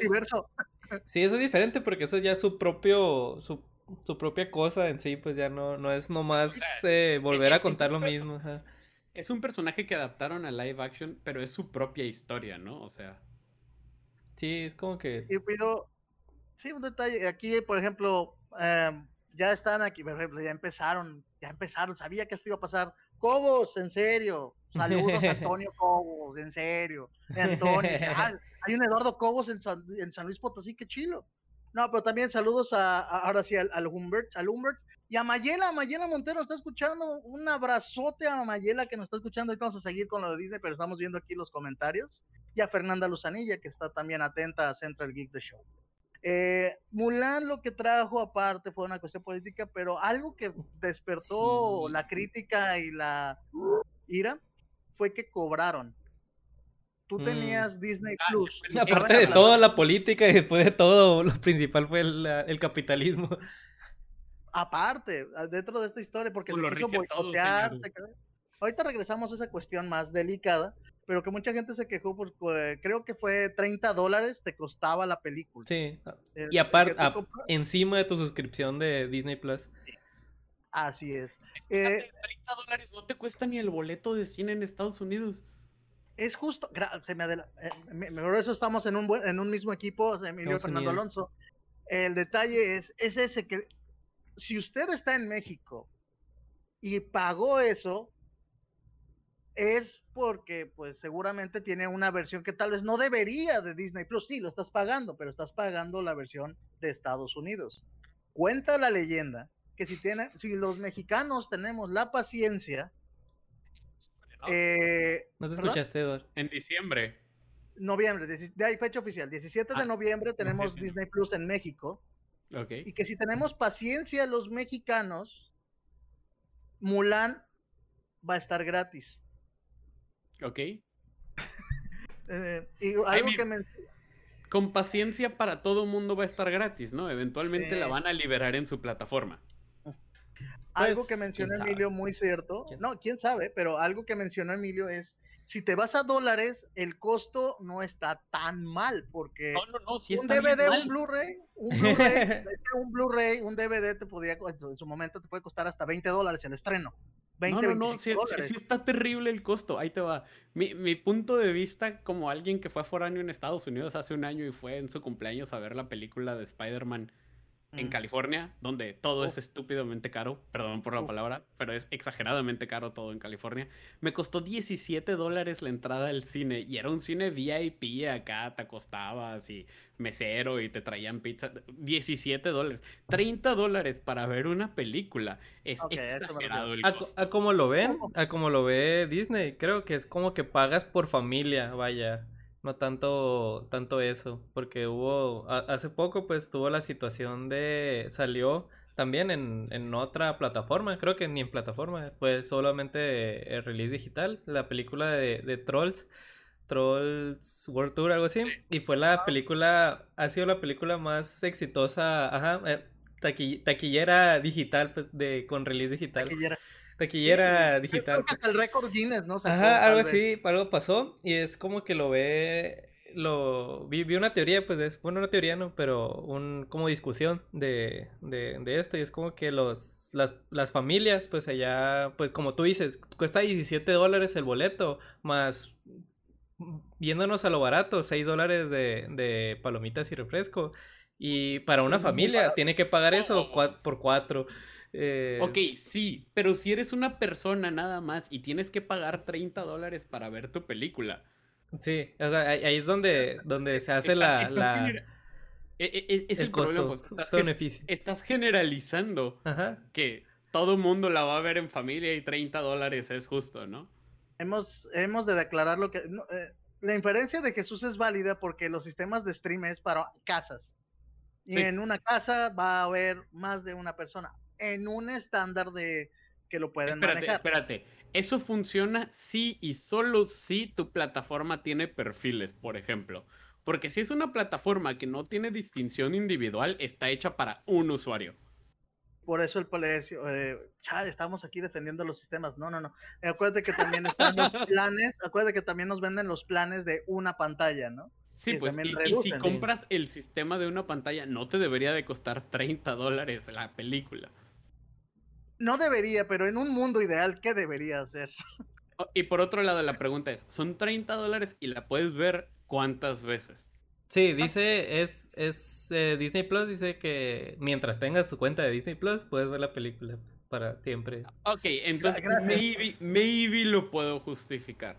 sí, eso es diferente porque eso ya es su propio, su su propia cosa en sí, pues ya no, no es nomás eh, volver a contar lo mismo. Es un personaje que adaptaron a live action, pero es su propia historia, ¿no? O sea. Sí, es como que. Y pido. Sí, un detalle. Aquí, por ejemplo, em, ya están aquí, por ejemplo, ya empezaron, ya empezaron, sabía que esto iba a pasar. Cobos, en serio. Saludos a Antonio Cobos, en serio. Antonio, hay un Eduardo Cobos en San, en San Luis Potosí, qué chilo. No, pero también saludos a, ahora sí al, Humbert, al Humbert y a Mayela, Mayela Montero está escuchando, un abrazote a Mayela que nos está escuchando y vamos a seguir con lo de Disney, pero estamos viendo aquí los comentarios, y a Fernanda Luzanilla que está también atenta a Central Geek The Show. Eh, Mulan lo que trajo aparte fue una cuestión política, pero algo que despertó la crítica y la ira fue que cobraron tú mm. tenías Disney ah, Plus. Aparte de toda la política y después de todo, lo principal fue el, capitalismo. Aparte, dentro de esta historia, porque pues se quiso boicotear. Ahorita regresamos a esa cuestión más delicada, pero que mucha gente se quejó porque creo que fue 30 dólares te costaba la película. Sí. y aparte, encima de tu suscripción de Disney Plus. Así es. 30 eh, dólares no te cuesta ni el boleto de cine en Estados Unidos es justo, se me eh, mejor eso estamos en un buen, en un mismo equipo, Emilio Fernando Alonso. El detalle es, es ese que si usted está en México y pagó eso, es porque pues seguramente tiene una versión que tal vez no debería de Disney Plus. Sí, lo estás pagando, pero estás pagando la versión de Estados Unidos. Cuenta la leyenda que si tiene, si los mexicanos tenemos la paciencia eh, ¿No te escuchaste, Eduardo? En diciembre. Noviembre, de ahí fecha oficial. 17 de ah, noviembre tenemos Disney Plus en México. Okay. Y que si tenemos paciencia los mexicanos, Mulan va a estar gratis. Ok. Eh, y algo que me... Con paciencia para todo mundo va a estar gratis, ¿no? Eventualmente la van a liberar en su plataforma algo pues, que mencionó Emilio muy cierto, no, quién sabe, pero algo que mencionó Emilio es si te vas a dólares, el costo no está tan mal, porque no, no, no, si un DVD, un Blu-ray, un Blu-ray, un Blu-ray, un DVD te podía, en su momento te puede costar hasta 20 dólares el estreno. 20, no, no, no, sí, sí, está terrible el costo, ahí te va. Mi, mi, punto de vista como alguien que fue foráneo en Estados Unidos hace un año y fue en su cumpleaños a ver la película de Spider-Man en. California, donde todo es estúpidamente caro, perdón por la palabra, pero es exageradamente caro todo en California. Me costó 17 dólares la entrada al cine y era un cine VIP acá, te acostabas y mesero y te traían pizza. 17 dólares. 30 dólares para ver una película. Es exagerado el costo. A, como lo ven, a como lo ve Disney, creo que es como que pagas por familia, vaya no tanto, tanto eso, porque hubo, hace poco pues tuvo la situación de, salió también en, en, otra plataforma, creo que ni en plataforma, fue solamente el release digital, la película de, de Trolls, Trolls World Tour, algo así, y fue la película, ha sido la película más exitosa, ajá, eh, taquillera digital, pues, de, con release digital. Taquillera taquillera digital. Hasta el récord Guinness, ¿no? Ajá, algo así, algo pasó y es como que lo ve, lo vi, vi una teoría, pues es, bueno, una teoría no, pero un como discusión de, de, de esto y es como que los, las, las familias, pues allá, pues como tú dices, cuesta 17 dólares el boleto, más viéndonos a lo barato, 6 dólares de, de palomitas y refresco. Y para una familia tiene que pagar eso por cuatro. Eh... Ok, sí, pero si eres una persona nada más y tienes que pagar 30 dólares para ver tu película. Sí, o sea, ahí es donde, donde se hace la... la... E, e, e, es, el, costo, pues, estás, estás generalizando que todo mundo la va a ver en familia y 30 dólares es justo, ¿no? Hemos, hemos de declarar lo que... Eh, la inferencia de Jesús es válida porque los sistemas de stream es para casas. Y en una casa va a haber más de una persona en un estándar de que lo pueden espérate, manejar. Espérate, eso funciona si y solo si tu plataforma tiene perfiles, por ejemplo. Porque si es una plataforma que no tiene distinción individual, está hecha para un usuario. Por eso el palacio, eh, estamos aquí defendiendo los sistemas. No, no, no. acuérdate que también están los planes, acuérdate que también nos venden los planes de una pantalla, ¿no? Sí, pues y, si compras el sistema de una pantalla, no te debería de costar 30 dólares la película. No debería, pero en un mundo ideal, ¿qué debería hacer? Y por otro lado, la pregunta es, son 30 dólares y la puedes ver cuántas veces. Sí, dice, es, es eh, Disney Plus, dice que mientras tengas tu cuenta de Disney Plus, puedes ver la película para siempre. Ok, entonces maybe, maybe lo puedo justificar.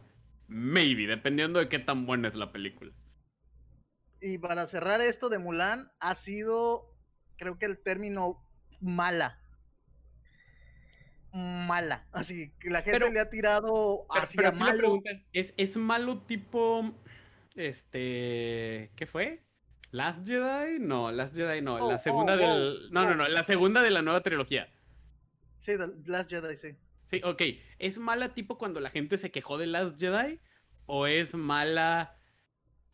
Maybe, dependiendo de qué tan buena es la película. Y para cerrar esto de Mulan, ha sido, creo que el término mala mala. Así que la gente le ha tirado hacia malo. es, ¿es, malo tipo. Este. ¿Qué fue? ¿Last Jedi? No, Last Jedi no. la oh, segunda oh, del. no, no, no. La segunda de la nueva trilogía. Sí, Last Jedi, sí. Sí, ok. ¿Es mala tipo cuando la gente se quejó de Last Jedi? ¿O es mala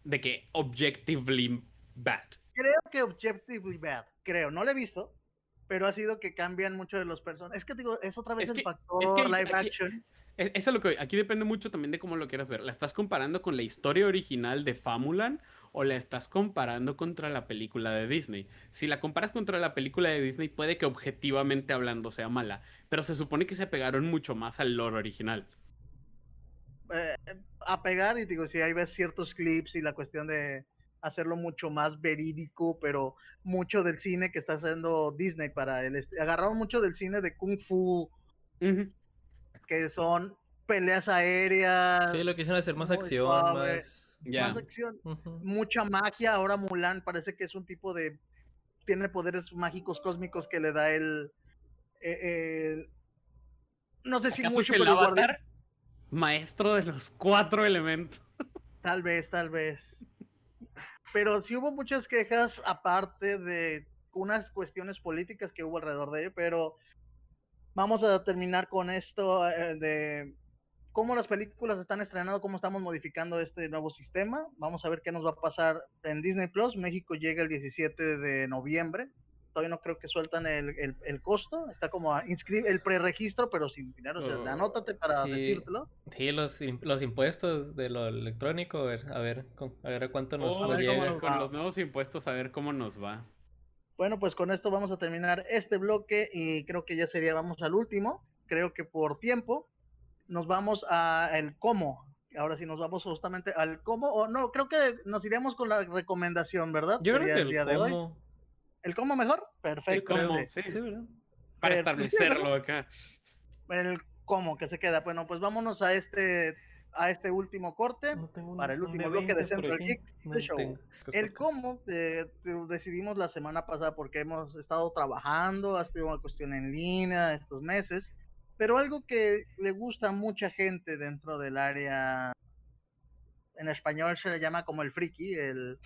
de que objectively bad? Creo que objectively bad. Creo. No la he visto pero ha sido que cambian mucho de los personajes. Es que digo, es otra vez el factor live action. Eso es lo que aquí depende mucho también de cómo lo quieras ver. ¿La estás comparando con la historia original de Famulan o la estás comparando contra la película de Disney? Si la comparas contra la película de Disney, puede que objetivamente hablando sea mala, pero se supone que se pegaron mucho más al lore original. Eh, a pegar, y digo, si hay ves ciertos clips y la cuestión de hacerlo mucho más verídico, pero mucho del cine que está haciendo Disney para el agarraron mucho del cine de kung fu que son peleas aéreas. Sí, lo quisieron hacer más acción, más... acción, mucha magia. Ahora Mulan parece que es un tipo de tiene poderes mágicos cósmicos que le da el, eh, no sé si mucho el avatar maestro de los cuatro elementos. Tal vez, tal vez pero sí hubo muchas quejas aparte de unas cuestiones políticas que hubo alrededor de ello, pero vamos a terminar con esto eh, de cómo las películas están estrenando, cómo estamos modificando este nuevo sistema. Vamos a ver qué nos va a pasar en Disney Plus. México llega el 17 de noviembre. Todavía no creo que sueltan el, el, costo, está como a el preregistro, pero sin dinero, o sea, oh, anótate para decírtelo. Sí, los, los impuestos de lo electrónico, a ver, a ver, a ver cuánto nos, oh, llega. Con los nuevos impuestos, a ver cómo nos va. Bueno, pues con esto vamos a terminar este bloque y creo que ya sería, vamos al último, creo que por tiempo nos vamos a el cómo. Ahora sí nos vamos justamente al cómo, o no, creo que nos iremos con la recomendación, ¿verdad? Yo creo que el, cómo. ¿El cómo mejor? Perfecto. sí. ¿verdad? Para establecerlo acá. El cómo que se queda. Bueno, pues vámonos a este a este último corte para el último bloque de Central Geek Show. El cómo eh, decidimos la semana pasada porque hemos estado trabajando, ha sido una cuestión en línea estos meses, pero algo que le gusta a mucha gente dentro del área, en español se le llama como el friki, el,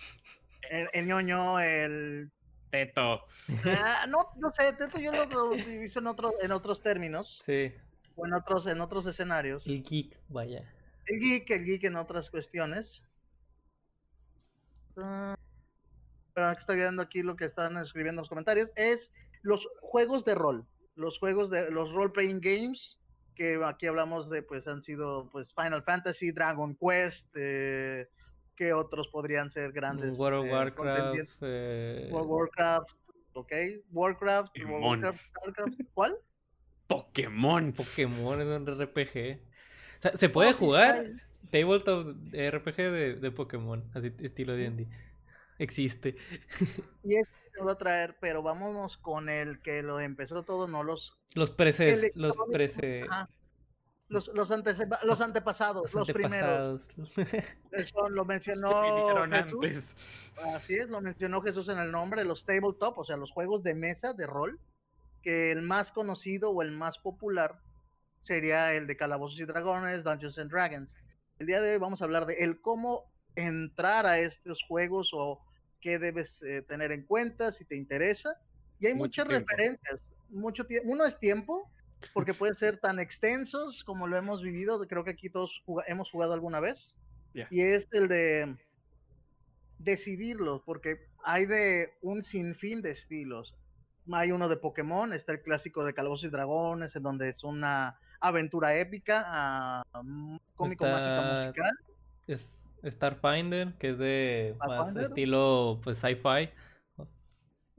el ñoño, el Teto. Ah, no, no sé, Teto yo lo utilizo en otros, en otros términos. Sí. O en otros, en otros escenarios. El geek, vaya. El geek, el geek en otras cuestiones. Uh, pero estoy viendo aquí lo que están escribiendo en los comentarios. Es los juegos de rol. Los juegos de los role playing games. Que aquí hablamos de, pues han sido pues Final Fantasy, Dragon Quest, eh, que otros podrían ser grandes. World of eh, Warcraft. Eh... World Warcraft, ok. Warcraft, Warcraft, ¿Cuál? Pokémon. Pokémon es un RPG. O sea, se puede jugar tabletop RPG de, de Pokémon, así estilo D&D. Existe. Y es lo voy a traer, pero vámonos con el que lo empezó todo, no los... Los preces, los prece... Los, los, los antepasados, los, primeros. Eso lo mencionó Jesús. Así es, lo mencionó Jesús en el nombre, los tabletop, o sea, los juegos de mesa de rol, que el más conocido o el más popular sería el de Calabozos y Dragones, Dungeons and Dragons. El día de hoy vamos a hablar de el cómo entrar a estos juegos o qué debes eh, tener en cuenta si te interesa. Y hay muchas referencias. Mucho Uno es tiempo, porque pueden ser tan extensos como lo hemos vivido, creo que aquí todos hemos jugado alguna vez, y es el de decidirlos, porque hay de un sinfín de estilos. Hay uno de Pokémon, está el clásico de Calabozos y Dragones, en donde es una aventura épica, uh, cómico mágica musical. Es Starfinder, que es de más estilo pues sci-fi.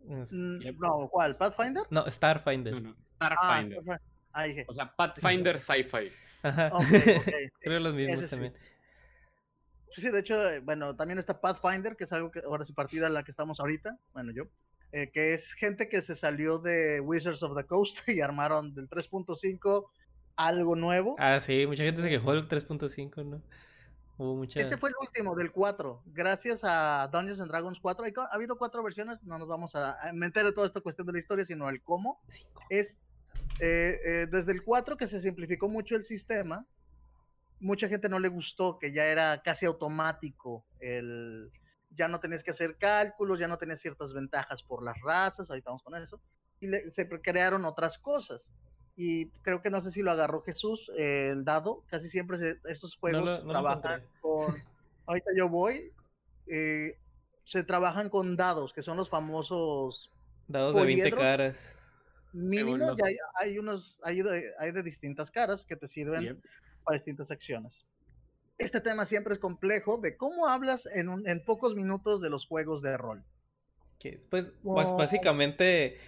Mm, no, ¿cuál? ¿Pathfinder? No, Starfinder. Ah, Starfinder. O sea, Pathfinder Sci-Fi. Creo los mismos también. Sí, de hecho, eh, bueno, también está Pathfinder, que es algo que ahora sí partida en la que estamos ahorita, bueno, yo, eh, que es gente que se salió de Wizards of the Coast y armaron del 3.5 algo nuevo. Ah, sí, mucha gente se quejó del 3.5, ¿no? Hubo mucha... Ese fue el último, del 4. Gracias a Dungeons and Dragons 4. Ha habido cuatro versiones, no nos vamos a meter en toda esta cuestión de la historia, sino el cómo. Es eh, eh, desde el 4 que se simplificó mucho el sistema, mucha gente no le gustó, que ya era casi automático, el, ya no tenías que hacer cálculos, ya no tenías ciertas ventajas por las razas, ahí estamos con eso, y se crearon otras cosas. Y creo que no sé si lo agarró Jesús, el dado, casi siempre estos juegos trabajan con, ahorita yo voy, eh, se trabajan con dados, que son los famosos... Dados de 20 caras mínimo ya hay, unos, hay de, hay de, distintas caras que te sirven para distintas acciones. Este tema siempre es complejo de cómo hablas en, un, en pocos minutos de los juegos de rol. Que pues, pues básicamente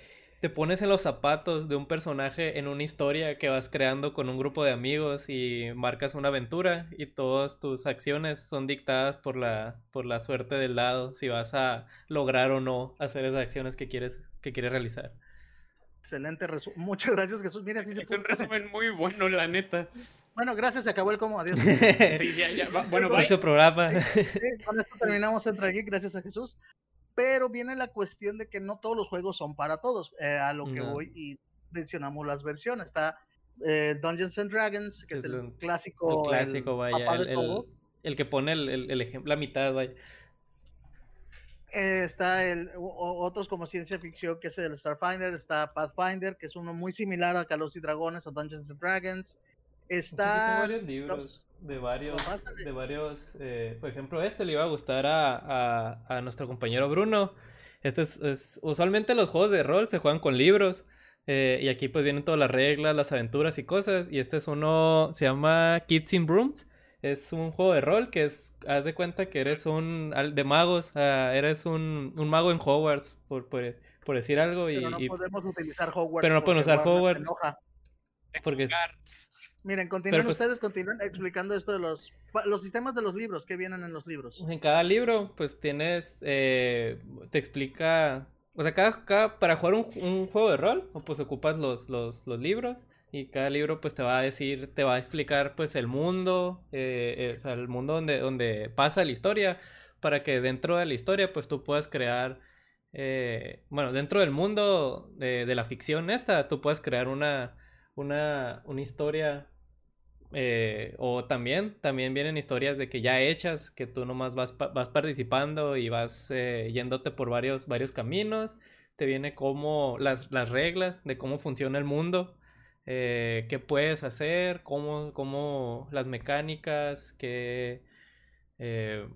te pones en los zapatos de un personaje en una historia que vas creando con un grupo de amigos y marcas una aventura y todas tus acciones son dictadas por la, por la suerte del lado, si vas a lograr o no hacer esas acciones que quieres, que quieres realizar. Excelente resumen. Muchas gracias, Jesús. Mira, es un resumen muy bueno, la neta. Bueno, gracias, se acabó el como. Adiós. sí, ya, ya. Bueno, programa. con esto terminamos el aquí, gracias a Jesús. Pero viene la cuestión de que no todos los juegos son para todos. Eh, a lo que voy y mencionamos las versiones. Está eh, Dungeons and Dragons, que es, el, clásico. El clásico, vaya. El, el, que pone el, ejemplo, la mitad, vaya. Eh, está el otros como ciencia ficción que es el Starfinder, está Pathfinder, que es uno muy similar a Calos y Dragones o Dungeons and Dragons. Está varios libros de varios de varios eh, por ejemplo, este le iba a gustar a, a, nuestro compañero Bruno Este es, usualmente los juegos de rol se juegan con libros. Eh, y aquí pues vienen todas las reglas, las aventuras y cosas. Y este es uno, se llama Kids in Brooms. Es un juego de rol que es, haz de cuenta que eres un, de magos, eres un, un, mago en Hogwarts, por, por, decir algo. Pero no podemos utilizar Hogwarts. Pero no podemos usar Hogwarts. Porque... Miren, continúen pues ustedes, continúen explicando esto de los, los sistemas de los libros, que vienen en los libros. En cada libro, pues tienes, eh, te explica, o sea, cada, para jugar un, juego de rol, pues ocupas los, los, los libros y cada libro pues te va a decir, te va a explicar pues el mundo, eh, eh, o sea, el mundo donde, donde pasa la historia, para que dentro de la historia pues tú puedas crear, eh, bueno, dentro del mundo de, la ficción esta, tú puedes crear una, una, una historia, o también, también vienen historias de que ya hechas, que tú nomás vas, vas participando y vas yéndote por varios, varios caminos, te viene como las, las reglas de cómo funciona el mundo eh, qué puedes hacer, cómo, cómo las mecánicas, qué, eh,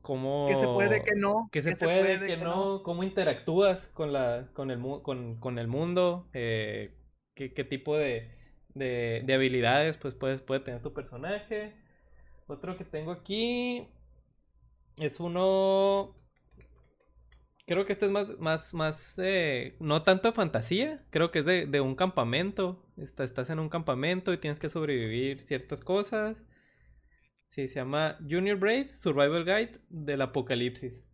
cómo... ¿Qué se puede, que no? ¿Qué se, puede, que, no? ¿Cómo interactúas con, la, con, el, con, con el mundo? Eh, ¿qué, ¿qué, tipo de, de, de, habilidades pues, puedes, puede tener tu personaje? Otro que tengo aquí es uno creo que este es más, más, más, eh, no tanto de fantasía, creo que es de, de un campamento. Estás en un campamento y tienes que sobrevivir ciertas cosas. Sí, se llama Junior Braves Survival Guide del Apocalipsis.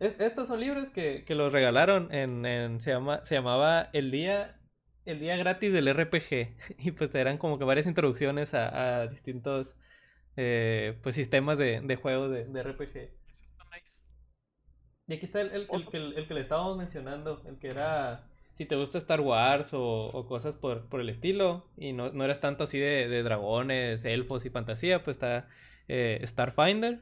estos son libros que, que los regalaron en, en, se, llama, se llamaba El Día el día gratis del RPG y pues eran como que varias introducciones a, a distintos eh, pues sistemas de, de juegos de, de RPG. Y aquí está el, el, el, el, que le estábamos mencionando, el que era si te gusta Star Wars o, cosas por, por, el estilo y no, no eres tanto así de, de, dragones, elfos y fantasía, pues está eh, Starfinder.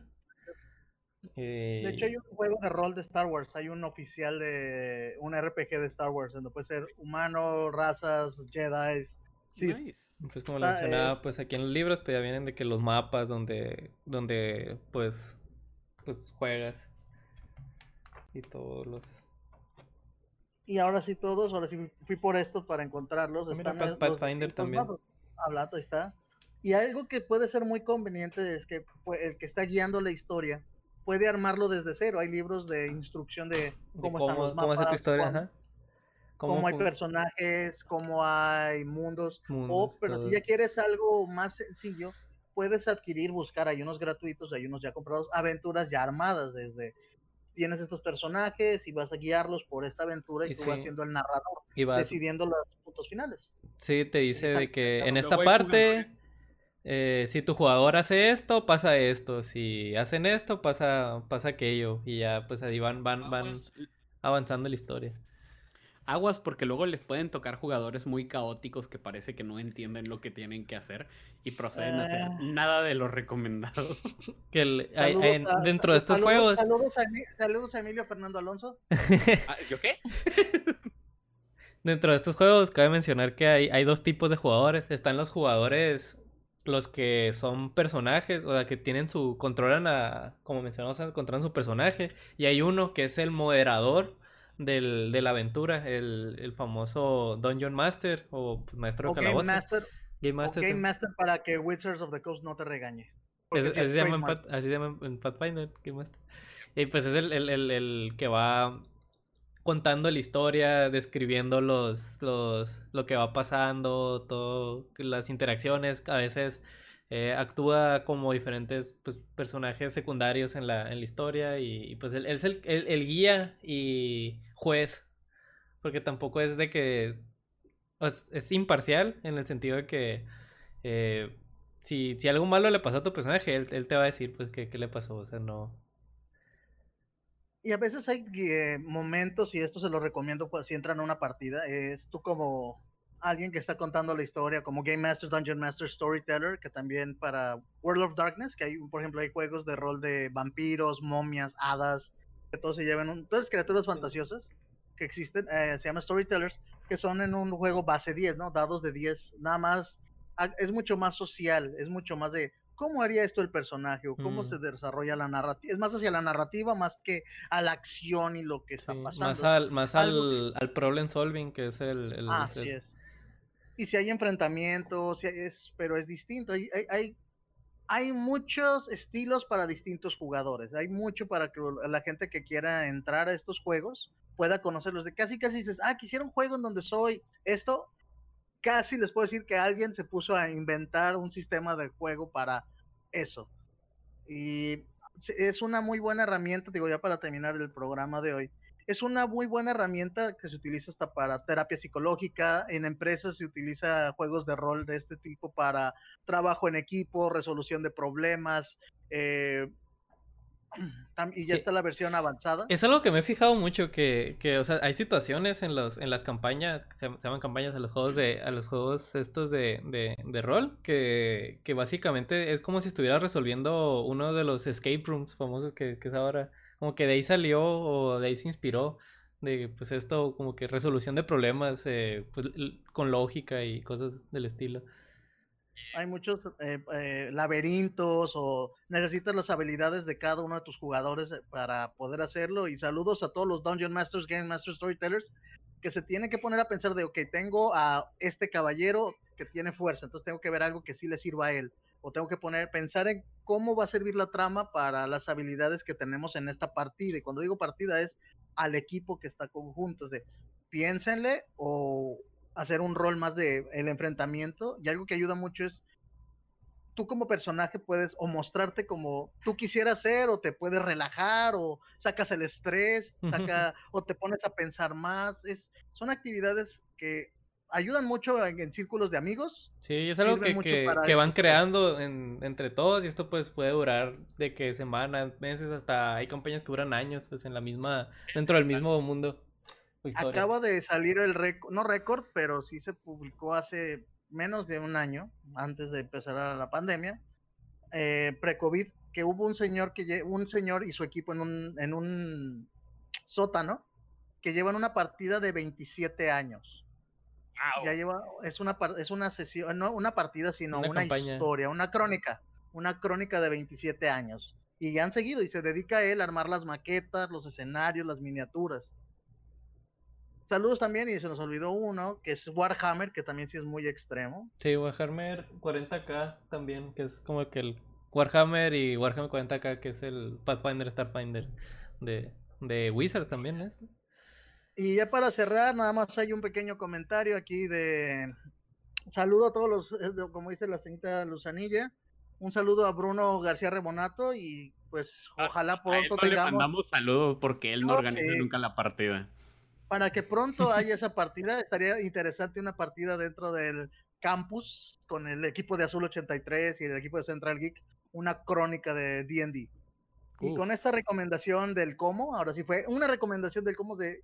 De hecho hay un juego de rol de Star Wars, hay un oficial de un RPG de Star Wars, donde puede ser humano, razas, Jedi. Sí. Pues como le mencionaba, pues aquí en los libros pues ya vienen de que los mapas donde, donde pues, pues juegas y todos los y ahora sí todos, ahora sí fui por esto para encontrarlos. Ah, mira, Pathfinder también. Hablando, está. Y algo que puede ser muy conveniente es que el que está guiando la historia puede armarlo desde cero. Hay libros de instrucción de cómo, están los mapas, cómo es historia, cómo, hay personajes, cómo hay mundos. o, pero si ya quieres algo más sencillo, puedes adquirir, buscar, hay unos gratuitos, hay unos ya comprados, aventuras ya armadas desde tienes estos personajes y vas a guiarlos por esta aventura y, tú vas siendo el narrador, y vas... decidiendo los puntos finales. Sí, te dice de que en esta parte, eh, si tu jugador hace esto, pasa esto, si hacen esto, pasa, pasa aquello, y ya pues ahí van, van, van avanzando la historia. Aguas porque luego les pueden tocar jugadores muy caóticos que parece que no entienden lo que tienen que hacer y proceden a hacer ah. nada de lo recomendado. que dentro de estos juegos. Saludos a, Emilio Fernando Alonso. Ah, ¿Yo qué? dentro de estos juegos cabe mencionar que hay, hay dos tipos de jugadores. Están los jugadores los que son personajes, o sea, que tienen su, controlan a, como mencionamos, controlan su personaje, y hay uno que es el moderador, del, de la aventura, el, el famoso Dungeon Master o pues, maestro de Game Master, Game Master, Game Master para que Wizards of the Coast no te regañe. así, se llama así, se llama en Pathfinder, Game Master. Y pues es el, el, el, el, que va contando la historia, describiendo los, los, lo que va pasando, todo, las interacciones, a veces eh, actúa como diferentes pues, personajes secundarios en la, en la historia y, pues él, es el, el, guía y juez, porque tampoco es de que pues, es imparcial en el sentido de que eh, si, si algo malo le pasó a tu personaje, él, él te va a decir pues qué, le pasó, o sea, no... Y a veces hay eh, momentos, y esto se lo recomiendo pues, si entran a una partida, es tú como alguien que está contando la historia, como Game Master, Dungeon Master, Storyteller, que también para World of Darkness, que hay, por ejemplo, hay juegos de rol de vampiros, momias, hadas, que todos se llevan, un, todas criaturas fantasiosas que existen, eh, se llama Storytellers, que son en un juego base 10, ¿no? Dados de 10, nada más, es mucho más social, es mucho más de cómo haría esto el personaje o cómo se mm. desarrolla la narrativa. Es más hacia la narrativa más que a la acción y lo que está pasando. Más al, más al, al, problem solving, que es el... el así es. Y si hay enfrentamientos, es, pero es distinto. Hay, hay, hay, muchos estilos para distintos jugadores. Hay mucho para que la gente que quiera entrar a estos juegos pueda conocerlos. De casi casi dices, ah, quisiera un juego en donde soy esto, casi les puedo decir que alguien se puso a inventar un sistema de juego para eso. Y es una muy buena herramienta, digo ya para terminar el programa de hoy, es una muy buena herramienta que se utiliza hasta para terapia psicológica, en empresas se utiliza juegos de rol de este tipo para trabajo en equipo, resolución de problemas, eh, y ya está la versión avanzada. Es algo que me he fijado mucho que, que o sea, hay situaciones en los en las campañas que se, llaman campañas a los juegos de a los juegos estos de, de, de rol que, que, básicamente es como si estuviera resolviendo uno de los escape rooms famosos que, que es ahora como que de ahí salió o de ahí se inspiró de pues esto como que resolución de problemas eh, pues, con lógica y cosas del estilo hay muchos eh, eh, laberintos o necesitas las habilidades de cada uno de tus jugadores para poder hacerlo. Y saludos a todos los Dungeon Masters, Game Masters, Storytellers, que se tienen que poner a pensar de, ok, tengo a este caballero que tiene fuerza, entonces tengo que ver algo que sí le sirva a él. O tengo que poner, pensar en cómo va a servir la trama para las habilidades que tenemos en esta partida. Y cuando digo partida es al equipo que está conjunto. de, piénsenle o hacer un rol más de el enfrentamiento y algo que ayuda mucho es tú como personaje puedes o mostrarte como tú quisieras ser o te puedes relajar o sacas el estrés, saca o te pones a pensar más, es son actividades que ayudan mucho en, círculos de amigos. Sí, es algo que, que, van creando entre todos y esto pues puede durar de que semanas, meses, hasta hay compañías que duran años pues en la misma, dentro del mismo mundo. Acaba de salir el récord, no récord, pero sí se publicó hace menos de un año, antes de empezar la pandemia, eh, pre-COVID, que hubo un señor que un señor y su equipo en un, en un sótano que llevan una partida de 27 años. Ya lleva, es una es una sesión, no una partida, sino una, historia, una crónica, una crónica de 27 años. Y ya han seguido y se dedica a él a armar las maquetas, los escenarios, las miniaturas. Saludos también, y se nos olvidó uno, que es Warhammer, que también sí es muy extremo. Sí, Warhammer 40k también, que es como que el Warhammer y Warhammer 40k, que es el Pathfinder Starfinder de, de Wizard también, ¿es? Y ya para cerrar, nada más hay un pequeño comentario aquí de saludo a todos los, eh, como dice la señorita Luzanilla, un saludo a Bruno García Rebonato y pues ah, ojalá pronto a él le mandamos saludos porque él no, organiza nunca la partida. Para que pronto haya esa partida, estaría interesante una partida dentro del campus con el equipo de Azul 83 y el equipo de Central Geek, una crónica de D&D. Y con esta recomendación del cómo, ahora sí fue una recomendación del cómo de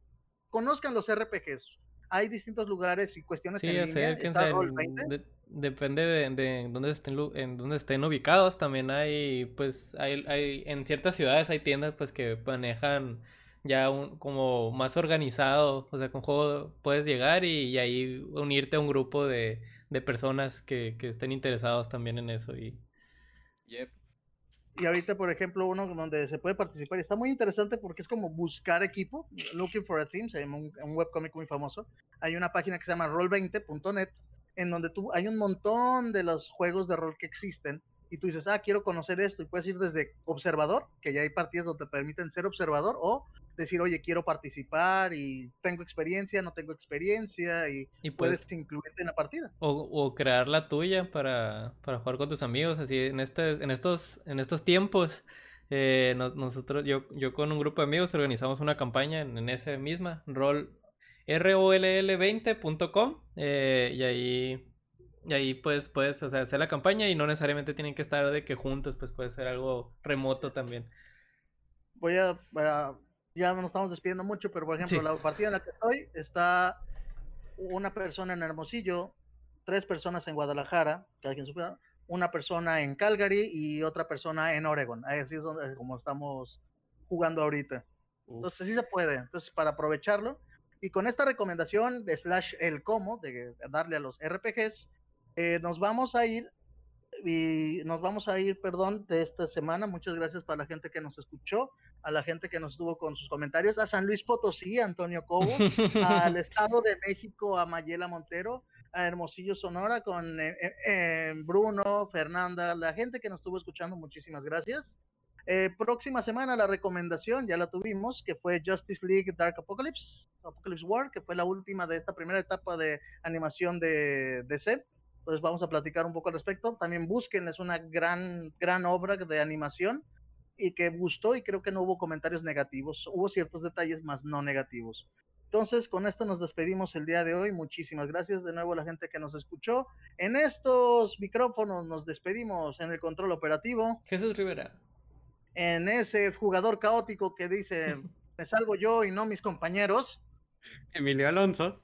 conozcan los RPGs. Hay distintos lugares y cuestiones sí, en línea. depende de, de, dónde estén en dónde estén ubicados. También hay, pues, hay, hay en ciertas ciudades hay tiendas pues que manejan ya un, como más organizado, o sea, con juego puedes llegar y, ahí unirte a un grupo de, de personas que, que, estén interesados también en eso. Y... y ahorita, por ejemplo, uno donde se puede participar, está muy interesante porque es como buscar equipo, Looking for a Team, se llama un, un webcomic muy famoso. Hay una página que se llama roll20.net, en donde tú, hay un montón de los juegos de rol que existen y tú dices, ah, quiero conocer esto, y puedes ir desde observador, que ya hay partidas donde te permiten ser observador, o decir, oye, quiero participar y tengo experiencia, no tengo experiencia y, puedes, incluirte en la partida. O, crear la tuya para, para, jugar con tus amigos, así en, este, en, estos, en estos tiempos. Eh, nosotros, yo, yo con un grupo de amigos organizamos una campaña en, en ese misma, rol roll20.com eh, y ahí y ahí pues puedes o sea, hacer la campaña y no necesariamente tienen que estar de que juntos, pues puede ser algo remoto también. Voy a, ya nos estamos despidiendo mucho, pero por ejemplo, la partida en la que estoy está una persona en Hermosillo, tres personas en Guadalajara, que alguien supiera, una persona en Calgary y otra persona en Oregon. Así es donde, como estamos jugando ahorita. Entonces sí se puede. Entonces para aprovecharlo y con esta recomendación de slash el cómo de darle a los RPGs, eh, nos vamos a ir y nos vamos a ir, perdón, de esta semana. Muchas gracias para la gente que nos escuchó, a la gente que nos estuvo con sus comentarios, a San Luis Potosí, Antonio Cobo, al Estado de México, a Mayela Montero, a Hermosillo Sonora con eh, eh, eh, Bruno, Fernanda, la gente que nos estuvo escuchando, muchísimas gracias. próxima semana la recomendación, ya la tuvimos, que fue Justice League Dark Apocalypse, Apocalypse War, que fue la última de esta primera etapa de animación de DC entonces vamos a platicar un poco al respecto. También busquen, es una gran, gran obra de animación y que gustó y creo que no hubo comentarios negativos. Hubo ciertos detalles, más no negativos. Entonces, con esto nos despedimos el día de hoy. Muchísimas gracias de nuevo a la gente que nos escuchó. En estos micrófonos nos despedimos en el control operativo. Jesús Rivera. En ese jugador caótico que dice, me salgo yo y no mis compañeros. Emilio Alonso.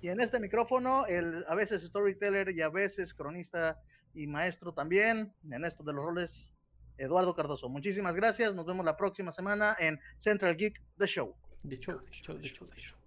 Y en este micrófono, el, a veces storyteller y a veces cronista y maestro también, en esto de los roles, Eduardo Cardoso. Muchísimas gracias, nos vemos la próxima semana en Central Geek The Show. The Show, The Show, The Show, The Show.